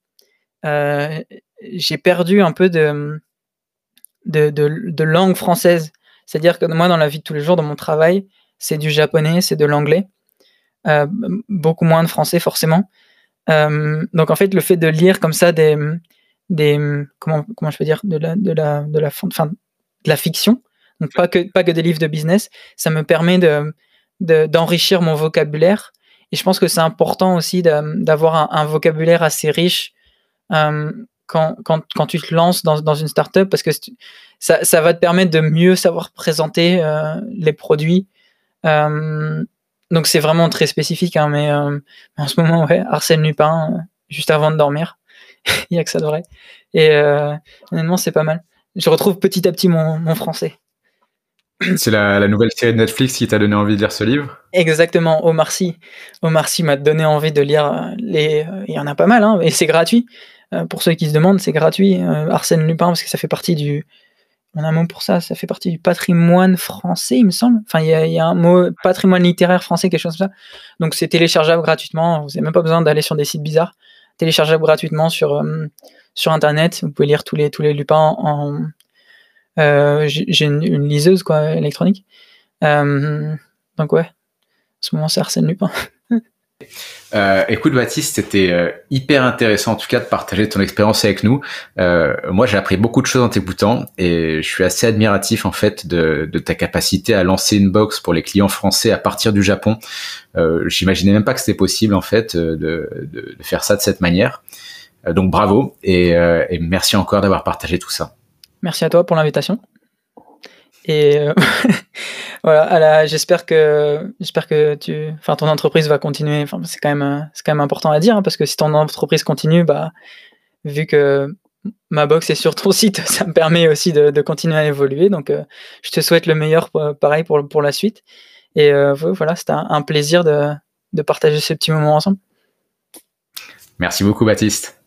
euh, j'ai perdu un peu de, de, langue française. C'est-à-dire que moi, dans la vie de tous les jours, dans mon travail, c'est du japonais, c'est de l'anglais, euh, beaucoup moins de français forcément. Euh, donc en fait, le fait de lire comme ça des, des comment, comment je peux dire, de la, de la, de la, enfin, de la fiction, donc pas que, pas que des livres de business, ça me permet de, d'enrichir mon vocabulaire. Et je pense que c'est important aussi d'avoir un, vocabulaire assez riche quand, quand, quand, tu te lances dans, dans une startup parce que ça, ça, va te permettre de mieux savoir présenter euh, les produits. Euh, donc c'est vraiment très spécifique, hein, mais euh, en ce moment, ouais, Arsène Lupin, euh, juste avant de dormir, il y a que ça de vrai. Et euh, honnêtement, c'est pas mal. Je retrouve petit à petit mon, mon français. C'est la, la, nouvelle série de Netflix qui t'a donné envie de lire ce livre? Exactement, Omar Sy. Omar Sy m'a donné envie de lire les... Il y en a pas mal, hein, et c'est gratuit. Euh, pour ceux qui se demandent, c'est gratuit. Euh, Arsène Lupin, parce que ça fait partie du, on a un mot pour ça, ça fait partie du patrimoine français, il me semble. Enfin, il y, a un mot patrimoine littéraire français, quelque chose comme ça. Donc, c'est téléchargeable gratuitement. Vous n'avez même pas besoin d'aller sur des sites bizarres. Téléchargeable gratuitement sur, euh, sur Internet. Vous pouvez lire tous les, tous les lupins en. J'ai une, liseuse quoi, électronique. Donc, ouais, en ce moment, c'est Arsène Lupin. Euh, écoute Baptiste, c'était euh, hyper intéressant en tout cas de partager ton expérience avec nous. Euh, moi j'ai appris beaucoup de choses en t'écoutant et je suis assez admiratif en fait de, ta capacité à lancer une box pour les clients français à partir du Japon. J'imaginais même pas que c'était possible en fait de, faire ça de cette manière. donc bravo et merci encore d'avoir partagé tout ça. Merci à toi pour l'invitation. Et euh, voilà, j'espère que j'espère que tu, enfin, ton entreprise va continuer. Enfin, c'est quand même c'est quand même important à dire hein, parce que si ton entreprise continue, bah, vu que ma box est sur ton site, ça me permet aussi de, de continuer à évoluer. Donc, euh, je te souhaite le meilleur, pareil pour pour la suite. Et euh, voilà, c'était un, plaisir de, de partager ces petits moments ensemble. Merci beaucoup, Baptiste.